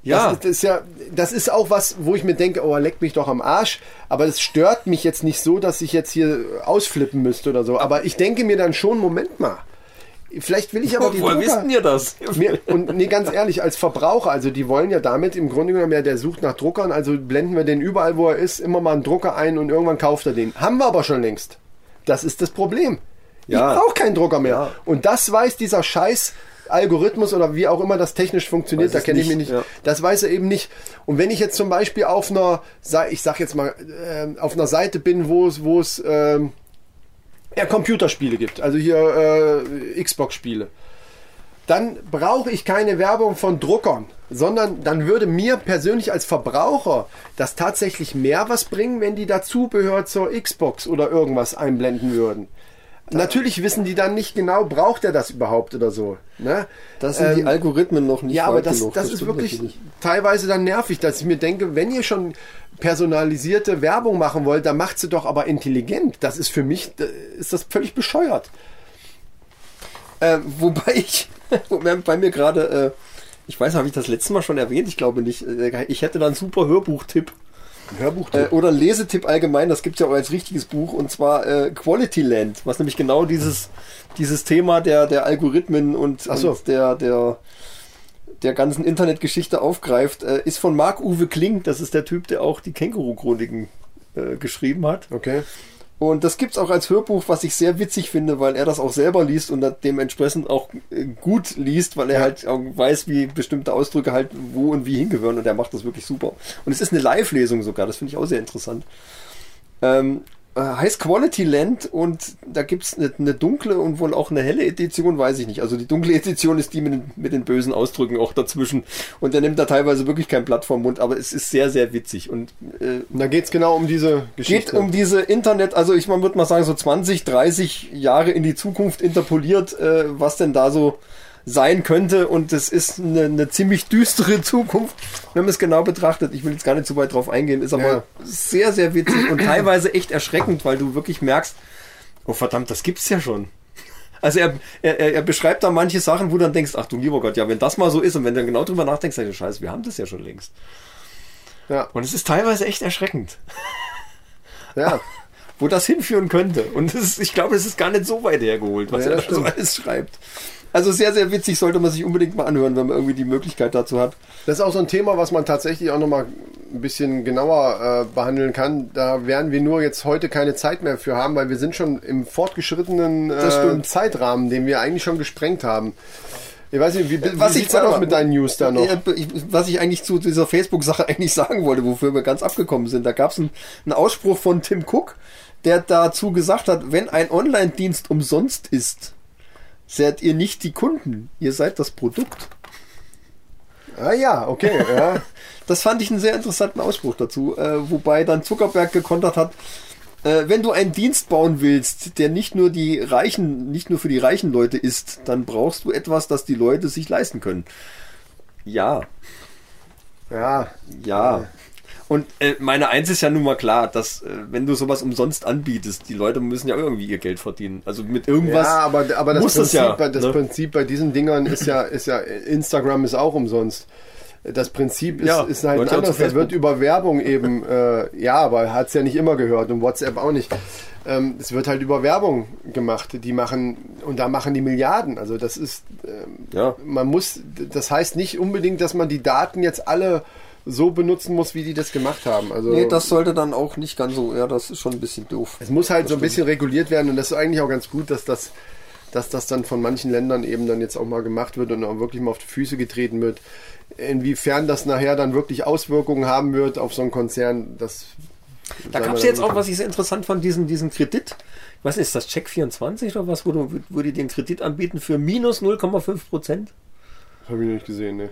Ja, Das, ist- das ist ja, das ist auch was, wo ich mir denke, oh, leck mich doch am Arsch. Aber es stört mich jetzt nicht so, dass ich jetzt hier ausflippen müsste oder so. Aber ich denke mir dann schon, Moment mal. Vielleicht will ich aber die woher Drucker... wisst ihr das? Mir, und nee, ganz ehrlich, als Verbraucher, also die wollen ja damit im Grunde genommen, ja, der sucht nach Druckern, also blenden wir den überall, wo er ist, immer mal einen Drucker ein und irgendwann kauft er den. Haben wir aber schon längst. Das ist das Problem. Ja. Ich brauche keinen Drucker mehr. Ja. Und das weiß dieser Scheiß Algorithmus oder wie auch immer das technisch funktioniert, Weiß da kenne ich mich nicht, ja. Das weiß er eben nicht. Und wenn ich jetzt zum Beispiel auf einer, ich sag jetzt mal, ähm, auf einer Seite bin, wo es, wo es ähm, ja, Computerspiele gibt, also hier äh, Xbox-Spiele, dann brauche ich keine Werbung von Druckern, sondern dann würde mir persönlich als Verbraucher das tatsächlich mehr was bringen, wenn die da Zubehör zur Xbox oder irgendwas einblenden würden. Natürlich wissen die dann nicht genau, braucht er das überhaupt oder so. Ne? Das sind die Ähm, Algorithmen noch nicht ja, aber das, genug. das, ist stimmt wirklich teilweise dann nervig, dass ich mir denke, wenn ihr schon personalisierte Werbung machen wollt, dann macht sie doch aber intelligent. Das ist für mich, ist das völlig bescheuert. Äh, wobei ich, bei mir gerade, äh, ich weiß, habe ich das letzte Mal schon erwähnt? Ich glaube nicht. Äh, Ich hätte da einen super Hörbuchtipp. Hörbuch. Äh, oder Lesetipp allgemein, das gibt es ja auch als richtiges Buch, und zwar äh, Quality Land, was nämlich genau dieses, dieses Thema der, der Algorithmen und, so. und der, der der ganzen Internetgeschichte aufgreift, äh, ist von Marc-Uwe Kling. Das ist der Typ, der auch die Känguru-Chroniken äh, geschrieben hat. Okay. Und das gibt's auch als Hörbuch, was ich sehr witzig finde, weil er das auch selber liest und dementsprechend auch äh, gut liest, weil er halt auch weiß, wie bestimmte Ausdrücke halt wo und wie hingehören und er macht das wirklich super. Und es ist eine Live-Lesung sogar, das finde ich auch sehr interessant. Ähm, äh, heißt Quality Land und da gibt's eine, eine dunkle und wohl auch eine helle Edition, weiß ich nicht. Also die dunkle Edition ist die mit den, mit den bösen Ausdrücken auch dazwischen und der nimmt da teilweise wirklich kein Blatt vom Mund, aber es ist sehr, sehr witzig und äh, da geht's genau um diese Geschichte. Geht um diese Internet, also ich man würde mal sagen so 20, 30 Jahre in die Zukunft interpoliert, äh, was denn da so sein könnte. Und es ist eine, eine, ziemlich düstere Zukunft, wenn man es genau betrachtet. Ich will jetzt gar nicht zu weit drauf eingehen, ist aber ja. sehr, sehr witzig und teilweise echt erschreckend, weil du wirklich merkst, oh verdammt, das gibt's ja schon. Also er, er, er beschreibt da manche Sachen, wo du dann denkst, ach du lieber Gott, ja, wenn das mal so ist und wenn du dann genau drüber nachdenkst, dann scheiße, wir haben das ja schon längst. Ja. Und es ist teilweise echt erschreckend. Ja. wo das hinführen könnte. Und ist, ich glaube, es ist gar nicht so weit hergeholt, was ja, er da so alles schreibt. Also sehr, sehr witzig, sollte man sich unbedingt mal anhören, wenn man irgendwie die Möglichkeit dazu hat. Das ist auch so ein Thema, was man tatsächlich auch nochmal ein bisschen genauer äh, behandeln kann. Da werden wir nur jetzt heute keine Zeit mehr für haben, weil wir sind schon im fortgeschrittenen äh, Zeitrahmen, den wir eigentlich schon gesprengt haben. Ich weiß nicht, wie, wie was ich aus mit deinen News da noch? Was ich eigentlich zu dieser Facebook-Sache eigentlich sagen wollte, wofür wir ganz abgekommen sind. Da gab es einen, einen Ausspruch von Tim Cook, der dazu gesagt hat, wenn ein Online-Dienst umsonst ist, seid ihr nicht die Kunden, ihr seid das Produkt. Ah ja, okay. Ja. das fand ich einen sehr interessanten Ausspruch dazu, äh, wobei dann Zuckerberg gekontert hat, äh, wenn du einen Dienst bauen willst, der nicht nur die Reichen, nicht nur für die reichen Leute ist, dann brauchst du etwas, das die Leute sich leisten können. Ja. Ja. Ja. Und äh, meine Eins ist ja nun mal klar, dass äh, wenn du sowas umsonst anbietest, die Leute müssen ja irgendwie ihr Geld verdienen. Also mit irgendwas. Ja, aber, aber das, Prinzip, das, ja, bei, das ne? Prinzip bei diesen Dingern ist ja, ist ja, Instagram ist auch umsonst. Das Prinzip ist, ja, ist halt anders. Da wird über Werbung eben, äh, ja, aber hat es ja nicht immer gehört und WhatsApp auch nicht. Ähm, es wird halt über Werbung gemacht. Die machen, und da machen die Milliarden. Also das ist, ähm, ja. man muss, das heißt nicht unbedingt, dass man die Daten jetzt alle so benutzen muss, wie die das gemacht haben. Also nee, das sollte dann auch nicht ganz so, ja, das ist schon ein bisschen doof. Es muss halt das so ein bisschen reguliert werden und das ist eigentlich auch ganz gut, dass das, dass das dann von manchen Ländern eben dann jetzt auch mal gemacht wird und auch wirklich mal auf die Füße getreten wird. Inwiefern das nachher dann wirklich Auswirkungen haben wird auf so einen Konzern, das da gab es jetzt auch, was ich sehr interessant fand, diesen, diesen Kredit. Ich weiß nicht, ist das Check 24 oder was, wo, du, wo die den Kredit anbieten für minus 0,5 Prozent? Habe ich nicht gesehen, ne.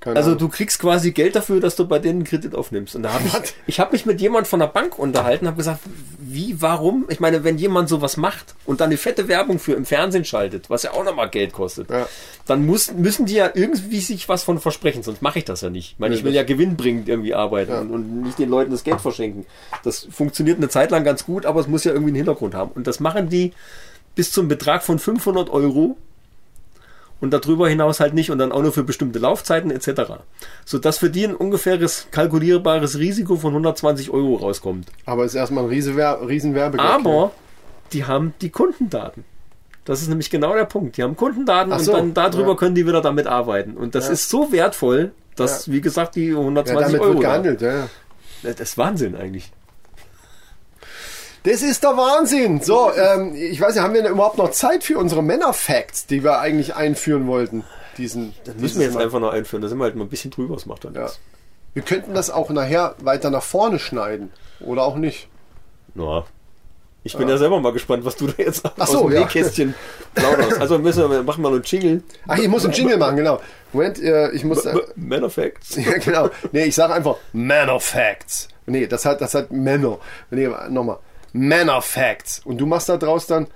Keine also Ahnung. du kriegst quasi Geld dafür, dass du bei denen einen Kredit aufnimmst. Und da habe ich, ich habe mich mit jemand von der Bank unterhalten, habe gesagt, wie, warum? Ich meine, wenn jemand sowas macht und dann eine fette Werbung für im Fernsehen schaltet, was ja auch nochmal Geld kostet, ja. dann muss, müssen die ja irgendwie sich was von versprechen, sonst mache ich das ja nicht. Ich meine, ich will ja gewinnbringend irgendwie arbeiten ja. und, und nicht den Leuten das Geld verschenken. Das funktioniert eine Zeit lang ganz gut, aber es muss ja irgendwie einen Hintergrund haben. Und das machen die bis zum Betrag von 500 Euro und darüber hinaus halt nicht und dann auch nur für bestimmte Laufzeiten etc. Sodass für die ein ungefähres kalkulierbares Risiko von 120 Euro rauskommt. Aber es ist erstmal ein Riesenwerbegeld. Aber die haben die Kundendaten. Das ist nämlich genau der Punkt. Die haben Kundendaten so, und dann darüber ja. können die wieder damit arbeiten. Und das ja. ist so wertvoll, dass, ja. wie gesagt, die 120 ja, damit Euro. Wird gehandelt, ja. Das ist Wahnsinn eigentlich. Das ist der Wahnsinn. So, ähm, ich weiß nicht, haben wir denn überhaupt noch Zeit für unsere Männer-Facts, die wir eigentlich einführen wollten? Diesen, das müssen wir jetzt mal. einfach noch einführen. Da sind wir halt mal ein bisschen drüber. Das macht dann ja. Wir könnten das auch nachher weiter nach vorne schneiden. Oder auch nicht. Na, ich bin ja. ja selber mal gespannt, was du da jetzt Ach so, aus dem ja. Nähkästchen plauderst. Also müssen wir, machen mal einen Jingle. Ach, ich muss einen Jingle machen, genau. Moment, äh, ich muss... Äh, Man of Facts. ja, genau. Nee, ich sage einfach Man of Facts. Nee, das hat, das hat Männer. Nee, nochmal. Of Facts. Und du machst da draus dann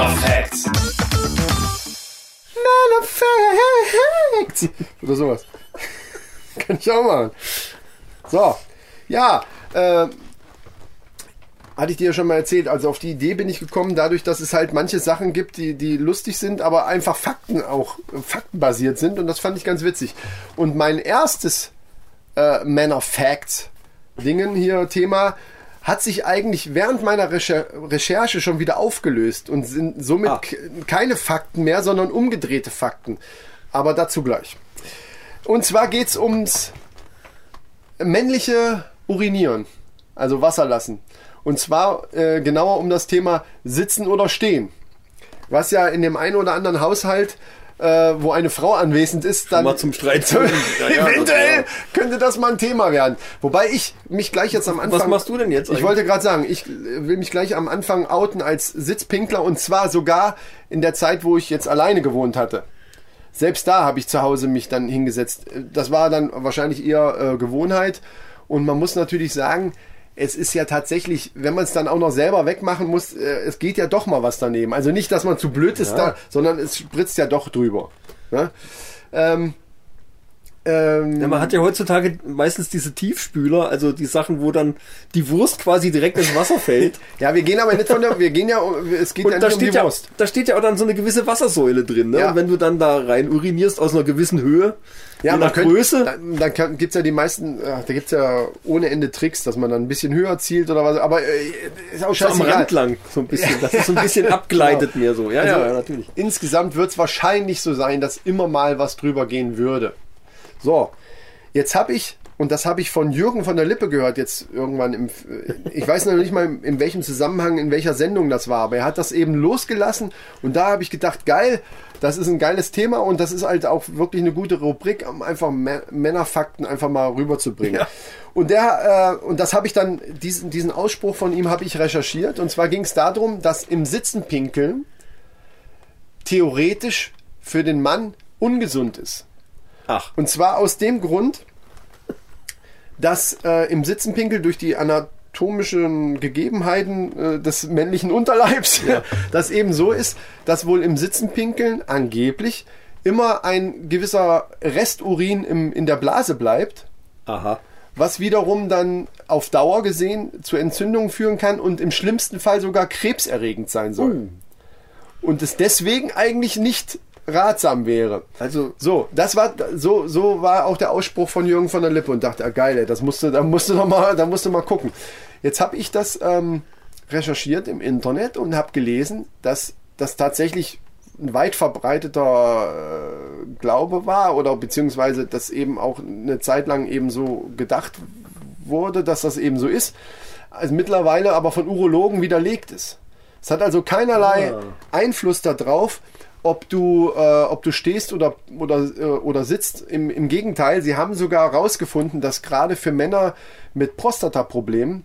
of Facts. Of Facts. Oder sowas. Kann ich auch machen. So, ja, äh, hatte ich dir ja schon mal erzählt. Also auf die Idee bin ich gekommen, dadurch, dass es halt manche Sachen gibt, die, die lustig sind, aber einfach Fakten auch faktenbasiert sind. Und das fand ich ganz witzig. Und mein erstes äh, Man of Facts Dingen hier Thema hat sich eigentlich während meiner Recher Recherche schon wieder aufgelöst und sind somit Ah. keine Fakten mehr, sondern umgedrehte Fakten. Aber dazu gleich. Und zwar geht's ums männliche Urinieren, also Wasser lassen. Und zwar äh, genauer um das Thema Sitzen oder Stehen. Was ja in dem einen oder anderen Haushalt, äh, wo eine Frau anwesend ist, dann Mal zum Streit zu. Ja, ja, das eventuell könnte das mal ein Thema werden. Wobei ich mich gleich jetzt am Anfang. Was machst du denn jetzt Ich eigentlich? wollte gerade sagen, ich äh, will mich gleich am Anfang outen als Sitzpinkler und zwar sogar in der Zeit, wo ich jetzt alleine gewohnt hatte. Selbst da habe ich zu Hause mich dann hingesetzt. Das war dann wahrscheinlich eher äh, Gewohnheit. Und man muss natürlich sagen, es ist ja tatsächlich, wenn man es dann auch noch selber wegmachen muss, äh, es geht ja doch mal was daneben. Also nicht, dass man zu blöd ist da, sondern es spritzt ja doch drüber. Ne? Ähm, ähm, Ja, man hat ja heutzutage meistens diese Tiefspüler, also die Sachen, wo dann die Wurst quasi direkt ins Wasser fällt. ja, wir gehen aber nicht von der, wir gehen ja, es geht ja Und da nicht um die steht ja, Wurst. da steht ja auch dann so eine gewisse Wassersäule drin. Ne? Ja. Und wenn du dann da rein urinierst aus einer gewissen Höhe, je nach könnte- Größe, Dann, dann kann, gibt's ja die meisten, ach, da gibt's ja ohne Ende Tricks, dass man dann ein bisschen höher zielt oder was. Aber äh, ist auch so am. Rand lang, so ein bisschen. Das ist so ein bisschen abgleitet mir so. Ja, Also, ja, natürlich. Insgesamt wird's wahrscheinlich so sein, dass immer mal was drüber gehen würde. So, jetzt habe ich, und das habe ich von Jürgen von der Lippe gehört, jetzt irgendwann im, ich weiß noch nicht mal in welchem Zusammenhang, in welcher Sendung das war, aber er hat das eben losgelassen und da habe ich gedacht, geil, das ist ein geiles Thema und das ist halt auch wirklich eine gute Rubrik, um einfach Mä- Männerfakten einfach mal rüberzubringen. Ja. Und der, äh, und das habe ich dann, diesen, diesen Ausspruch von ihm habe ich recherchiert und zwar ging es darum, dass im Sitzen pinkeln theoretisch für den Mann ungesund ist. Ach, Und zwar aus dem Grund, dass äh, im Sitzenpinkel durch die anatomischen Gegebenheiten äh, des männlichen Unterleibs das eben so ist, dass wohl im Sitzenpinkeln angeblich immer ein gewisser Resturin im, in der Blase bleibt, aha. was wiederum dann auf Dauer gesehen zu Entzündungen führen kann und im schlimmsten Fall sogar krebserregend sein soll. Und es deswegen eigentlich nicht ratsam wäre. Also, So, das war so so war auch der Ausspruch von Jürgen von der Lippe und dachte, ah, geil, ey, das musste, da musste noch mal, da musste mal gucken. Jetzt habe ich das ähm, recherchiert im Internet und habe gelesen, dass das tatsächlich ein weit verbreiteter äh, Glaube war oder beziehungsweise das eben auch eine Zeit lang eben so gedacht wurde, dass das eben so ist. Also mittlerweile aber von Urologen widerlegt ist. Es hat also keinerlei Ah. Einfluss darauf, ob du, äh, ob du stehst oder, oder, äh, oder sitzt. Im, Im Gegenteil, sie haben sogar herausgefunden, dass gerade für Männer mit Prostataproblemen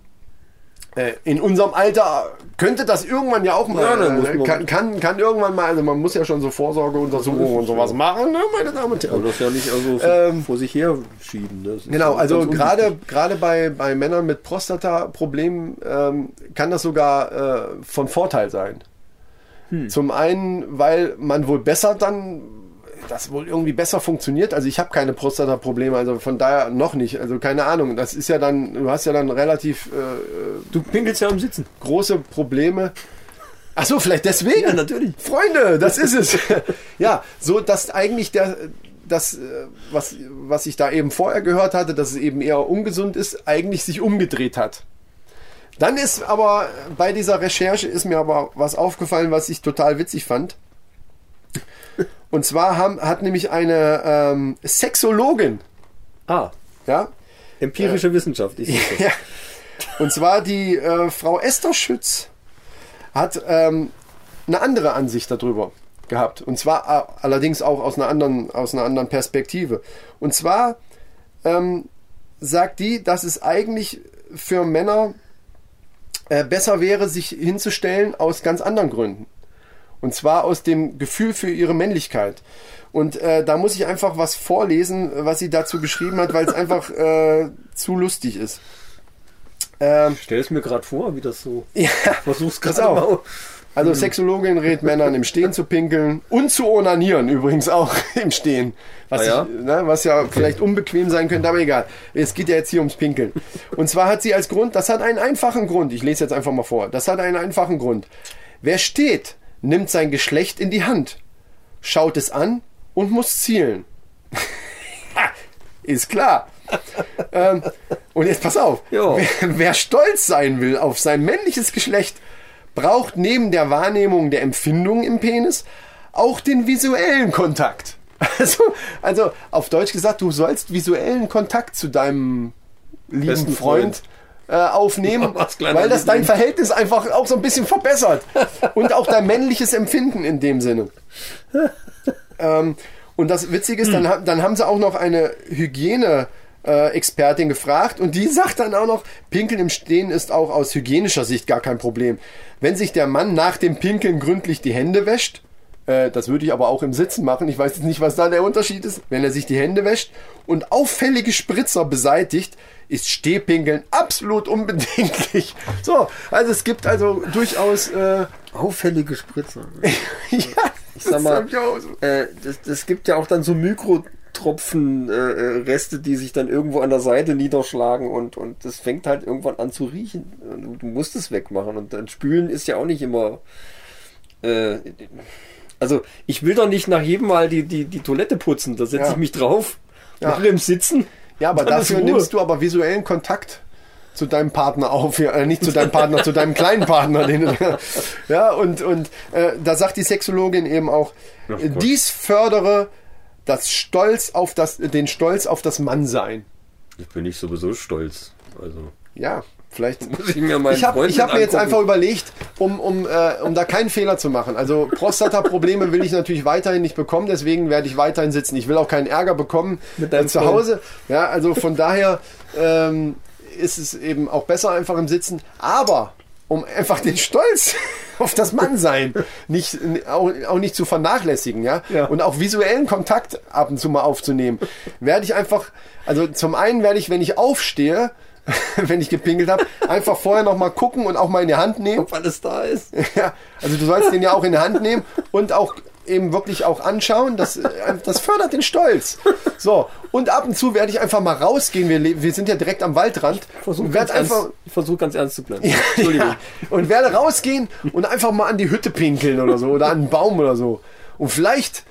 äh, in unserem Alter könnte das irgendwann ja auch mal, Ja, äh, kann, kann, kann irgendwann mal, also man muss ja schon so Vorsorgeuntersuchungen und sowas machen, ne, meine Damen und Herren. aber das ja nicht also so Ähm, vor sich her schieben. Ne? Genau, also gerade gerade bei, bei Männern mit Prostata-Problemen ähm, kann das sogar äh, von Vorteil sein. Hm. Zum einen, weil man wohl besser dann das wohl irgendwie besser funktioniert. Also ich habe keine Prostata-Probleme, also von daher noch nicht. Also keine Ahnung. Das ist ja dann, du hast ja dann relativ äh, Du pinkelst ja am Sitzen. große Probleme. Ach so, vielleicht deswegen. Ja, natürlich. Freunde, das ist es. ja, so dass eigentlich der das, äh, was, was ich da eben vorher gehört hatte, dass es eben eher ungesund ist, eigentlich sich umgedreht hat. Dann ist aber bei dieser Recherche ist mir aber was aufgefallen, was ich total witzig fand. Und zwar haben, hat nämlich eine ähm, Sexologin, Ah, ja, empirische Wissenschaft. Ich sehe ja. Und zwar die äh, Frau Esther Schütz hat ähm, eine andere Ansicht darüber gehabt. Und zwar äh, allerdings auch aus einer anderen, aus einer anderen Perspektive. Und zwar ähm, sagt die, dass es eigentlich für Männer äh, besser wäre, sich hinzustellen aus ganz anderen Gründen. Und zwar aus dem Gefühl für ihre Männlichkeit. Und äh, da muss ich einfach was vorlesen, was sie dazu geschrieben hat, weil es einfach äh, zu lustig ist. Ähm, Stell es mir gerade vor, wie das so. ja, Versuch's gerade auf. mal. Also Sexologin rät Männern im Stehen zu pinkeln und zu onanieren übrigens auch im Stehen. Was, Ah ja? Ich, ne, was ja vielleicht unbequem sein könnte, aber egal. Es geht ja jetzt hier ums Pinkeln. Und zwar hat sie als Grund, das hat einen einfachen Grund, ich lese jetzt einfach mal vor, das hat einen einfachen Grund. Wer steht, nimmt sein Geschlecht in die Hand, schaut es an und muss zielen. Ist klar. ähm, Und jetzt pass auf. Wer, wer stolz sein will auf sein männliches Geschlecht, braucht neben der Wahrnehmung der Empfindungen im Penis auch den visuellen Kontakt. Also, also auf Deutsch gesagt, du sollst visuellen Kontakt zu deinem lieben Besten Freund, Äh, aufnehmen, weil das dein. Verhältnis einfach auch so ein bisschen verbessert. Und auch dein männliches Empfinden in dem Sinne. Ähm, und das Witzige ist, dann, ha- dann haben sie auch noch eine Hygiene. Äh, Expertin gefragt und die sagt dann auch noch, Pinkeln im Stehen ist auch aus hygienischer Sicht gar kein Problem. Wenn sich der Mann nach dem Pinkeln gründlich die Hände wäscht, äh, das würde ich aber auch im Sitzen machen, ich weiß jetzt nicht, was da der Unterschied ist, wenn er sich die Hände wäscht und auffällige Spritzer beseitigt, ist Stehpinkeln absolut unbedenklich. So, also es gibt also durchaus, äh, Auffällige Spritzer. ja, Ich sag mal, so. äh, das, das gibt ja auch dann so Mikrotropfen, äh, äh, Reste, die sich dann irgendwo an der Seite niederschlagen und, und das fängt halt irgendwann an zu riechen. Und Du musst es wegmachen und dann spülen ist ja auch nicht immer. Äh, also ich will doch nicht nach jedem Mal die, die, die Toilette putzen. Da setze Ja. ich mich drauf, Ja. mache im Sitzen. Ja, aber dafür nimmst du aber visuellen Kontakt zu deinem Partner auf, ja, äh, nicht zu deinem Partner, zu deinem kleinen Partner. Den, ja, und, und äh, da sagt die Sexologin eben auch, Ach äh, dies fördere das Stolz auf das, den Stolz auf das Mannsein. Ich bin nicht sowieso stolz. Also Ja, vielleicht. muss ich mir meinen Ich habe hab mir jetzt einfach überlegt, um, um, äh, um da keinen Fehler zu machen. Also Prostata-Probleme will ich natürlich weiterhin nicht bekommen, deswegen werde ich weiterhin sitzen. Ich will auch keinen Ärger bekommen Mit deinem äh, zu Freund. Hause. Ja, also von daher ähm, ist es eben auch besser einfach im Sitzen. Aber um einfach den Stolz auf das Mannsein nicht, auch, auch nicht zu vernachlässigen, ja? Ja. Und auch visuellen Kontakt ab und zu mal aufzunehmen, werde ich einfach, also zum einen werde ich, wenn ich aufstehe, wenn ich gepinkelt habe, einfach vorher noch mal gucken und auch mal in die Hand nehmen. ob alles da ist. Ja, also du sollst den ja auch in die Hand nehmen und auch eben wirklich auch anschauen. Das, äh, das fördert den Stolz. So, und ab und zu werde ich einfach mal rausgehen. Wir, wir sind ja direkt am Waldrand. Versuch und ganz werde einfach ernst, ich versuche ganz ernst zu bleiben. Entschuldigung. ja, und werde rausgehen und einfach mal an die Hütte pinkeln oder so oder an einen Baum oder so. Und vielleicht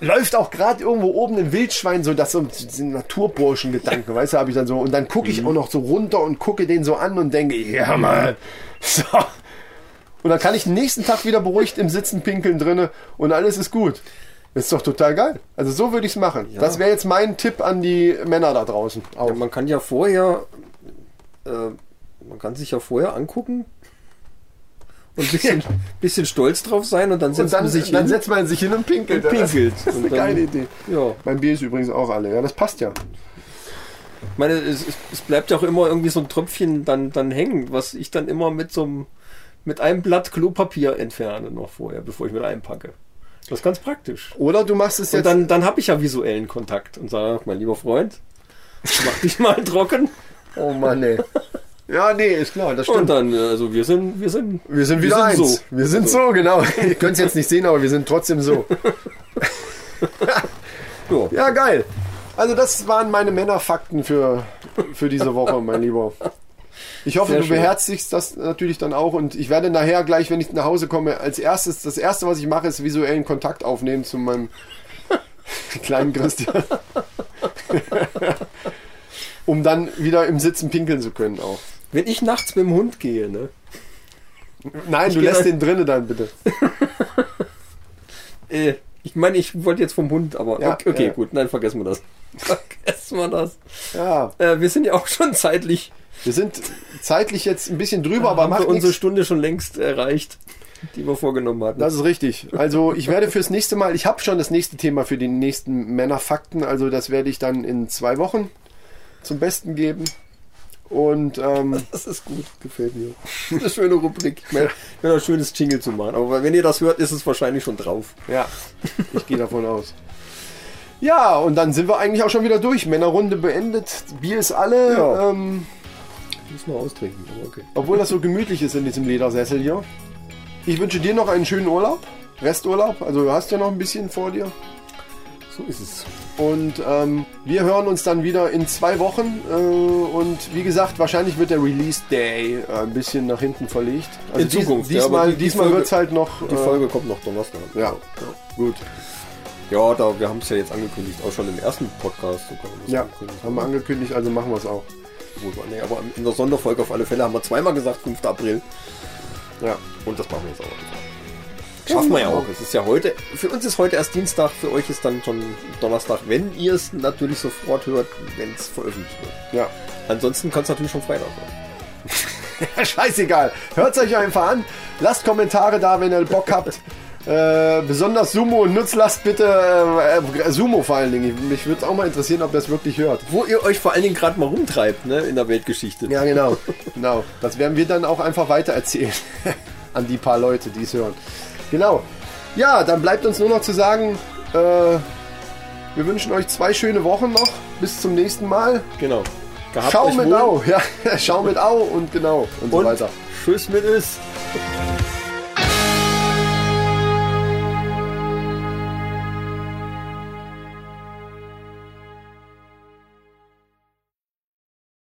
läuft auch gerade irgendwo oben ein Wildschwein so, das so ein Naturburschen-Gedanken, weißt du, habe ich dann so. Und dann gucke ich auch noch so runter und gucke den so an und denke, ja Mann. So. Und dann kann ich den nächsten Tag wieder beruhigt im Sitzen pinkeln drinne und alles ist gut. Das ist doch total geil. Also so würde ich es machen. Das wäre jetzt mein Tipp an die Männer da draußen. Ja, man kann ja vorher, äh, man kann sich ja vorher angucken und ein bisschen, bisschen stolz drauf sein und dann Und setzt dann, man sich dann hin. setzt man sich hin und pinkelt. Und pinkelt. Das ist eine Und dann- geile Idee. ja, Mein Bier ist übrigens auch alle. Ja, das passt ja. ich meine, es, es- es bleibt ja auch immer irgendwie so ein Tröpfchen dann, dann hängen, was ich dann immer mit so einem, mit einem Blatt Klopapier entferne noch vorher, bevor ich mit einpacke. Das ist ganz praktisch. Oder du machst es Und jetzt. dann, dann habe ich ja visuellen Kontakt und sage, mein lieber Freund, mach dich mal trocken. oh Mann, ey. Ja, nee, ist klar, das Und stimmt. dann, äh, also wir sind, wir sind, Wir sind wieder wir eins. sind so. Wir sind so, genau. Ihr könnt es jetzt nicht sehen, aber wir sind trotzdem so. Ja. Ja, geil. Also das waren meine Männerfakten für, für diese Woche, mein Lieber. Ich hoffe, Sehr du schön. beherzigst das natürlich dann auch und ich werde nachher gleich, wenn ich nach Hause komme, als erstes, das erste, was ich mache, ist visuellen Kontakt aufnehmen zu meinem kleinen Christian. um dann wieder im Sitzen pinkeln zu können auch. Wenn ich nachts mit dem Hund gehe, ne? Nein, du geh lässt den drinnen dann bitte. Äh, ich meine, ich wollte jetzt vom Hund, aber Ja, okay, okay ja. gut, nein, vergessen wir das. Vergessen wir das. Ja, Äh, wir sind ja auch schon zeitlich, wir sind zeitlich jetzt ein bisschen drüber, aber haben wir unsere nichts. Stunde schon längst erreicht, die wir vorgenommen hatten. Das ist richtig. Also ich werde fürs nächste Mal, ich habe schon das nächste Thema für die nächsten Männerfakten, also das werde ich dann in zwei Wochen zum Besten geben. Und ähm, Das ist gut, gefällt mir. Eine schöne Rubrik. Ich meine, ein schönes Jingle zu machen. Aber wenn ihr das hört, ist es wahrscheinlich schon drauf. ja, ich gehe davon aus. Ja, und dann sind wir eigentlich auch schon wieder durch. Männerrunde beendet. Bier ist alle. Ja. Ähm, Muss noch austrinken, aber okay. obwohl das so gemütlich ist in diesem Ledersessel hier. Ich wünsche dir noch einen schönen Urlaub. Resturlaub. Also du hast ja noch ein bisschen vor dir. So ist es. Und ähm, wir hören uns dann wieder in zwei Wochen. Äh, und wie gesagt, wahrscheinlich wird der Release Day äh, ein bisschen nach hinten verlegt. Also In Zukunft, ja, diesmal aber die- die diesmal wird es halt noch. Die äh, Folge kommt noch Donnerstag. Ja, gut. Ja, da, wir haben es ja jetzt angekündigt, auch schon im ersten Podcast sogar. Ja, haben wir angekündigt, also machen wir es auch. Gut, nee, aber in der Sonderfolge auf alle Fälle haben wir zweimal gesagt, 5. April. Ja. Und das machen wir jetzt auch. Schaffen wir ja auch. Es ist ja heute, für uns ist heute erst Dienstag, für euch ist dann schon Donnerstag, wenn ihr es natürlich sofort hört, wenn es veröffentlicht wird. Ja. Ansonsten kann es natürlich schon Freitag sein. Scheißegal. Hört euch einfach an. Lasst Kommentare da, wenn ihr Bock habt. Äh, besonders Sumo und Nutzlast bitte äh, Sumo vor allen Dingen. Mich würde es auch mal interessieren, ob ihr es wirklich hört. Wo ihr euch vor allen Dingen gerade mal rumtreibt, ne, in der Weltgeschichte. Ja, genau. genau. Das werden wir dann auch einfach weiter erzählen. an die paar Leute, die es hören. Genau. Ja, dann bleibt uns nur noch zu sagen, äh, wir wünschen euch zwei schöne Wochen noch. Bis zum nächsten Mal. Genau. Gehabt Schau mit wohl. Au. Ja, schau mit Au und genau und, und so weiter. Tschüss mit Is.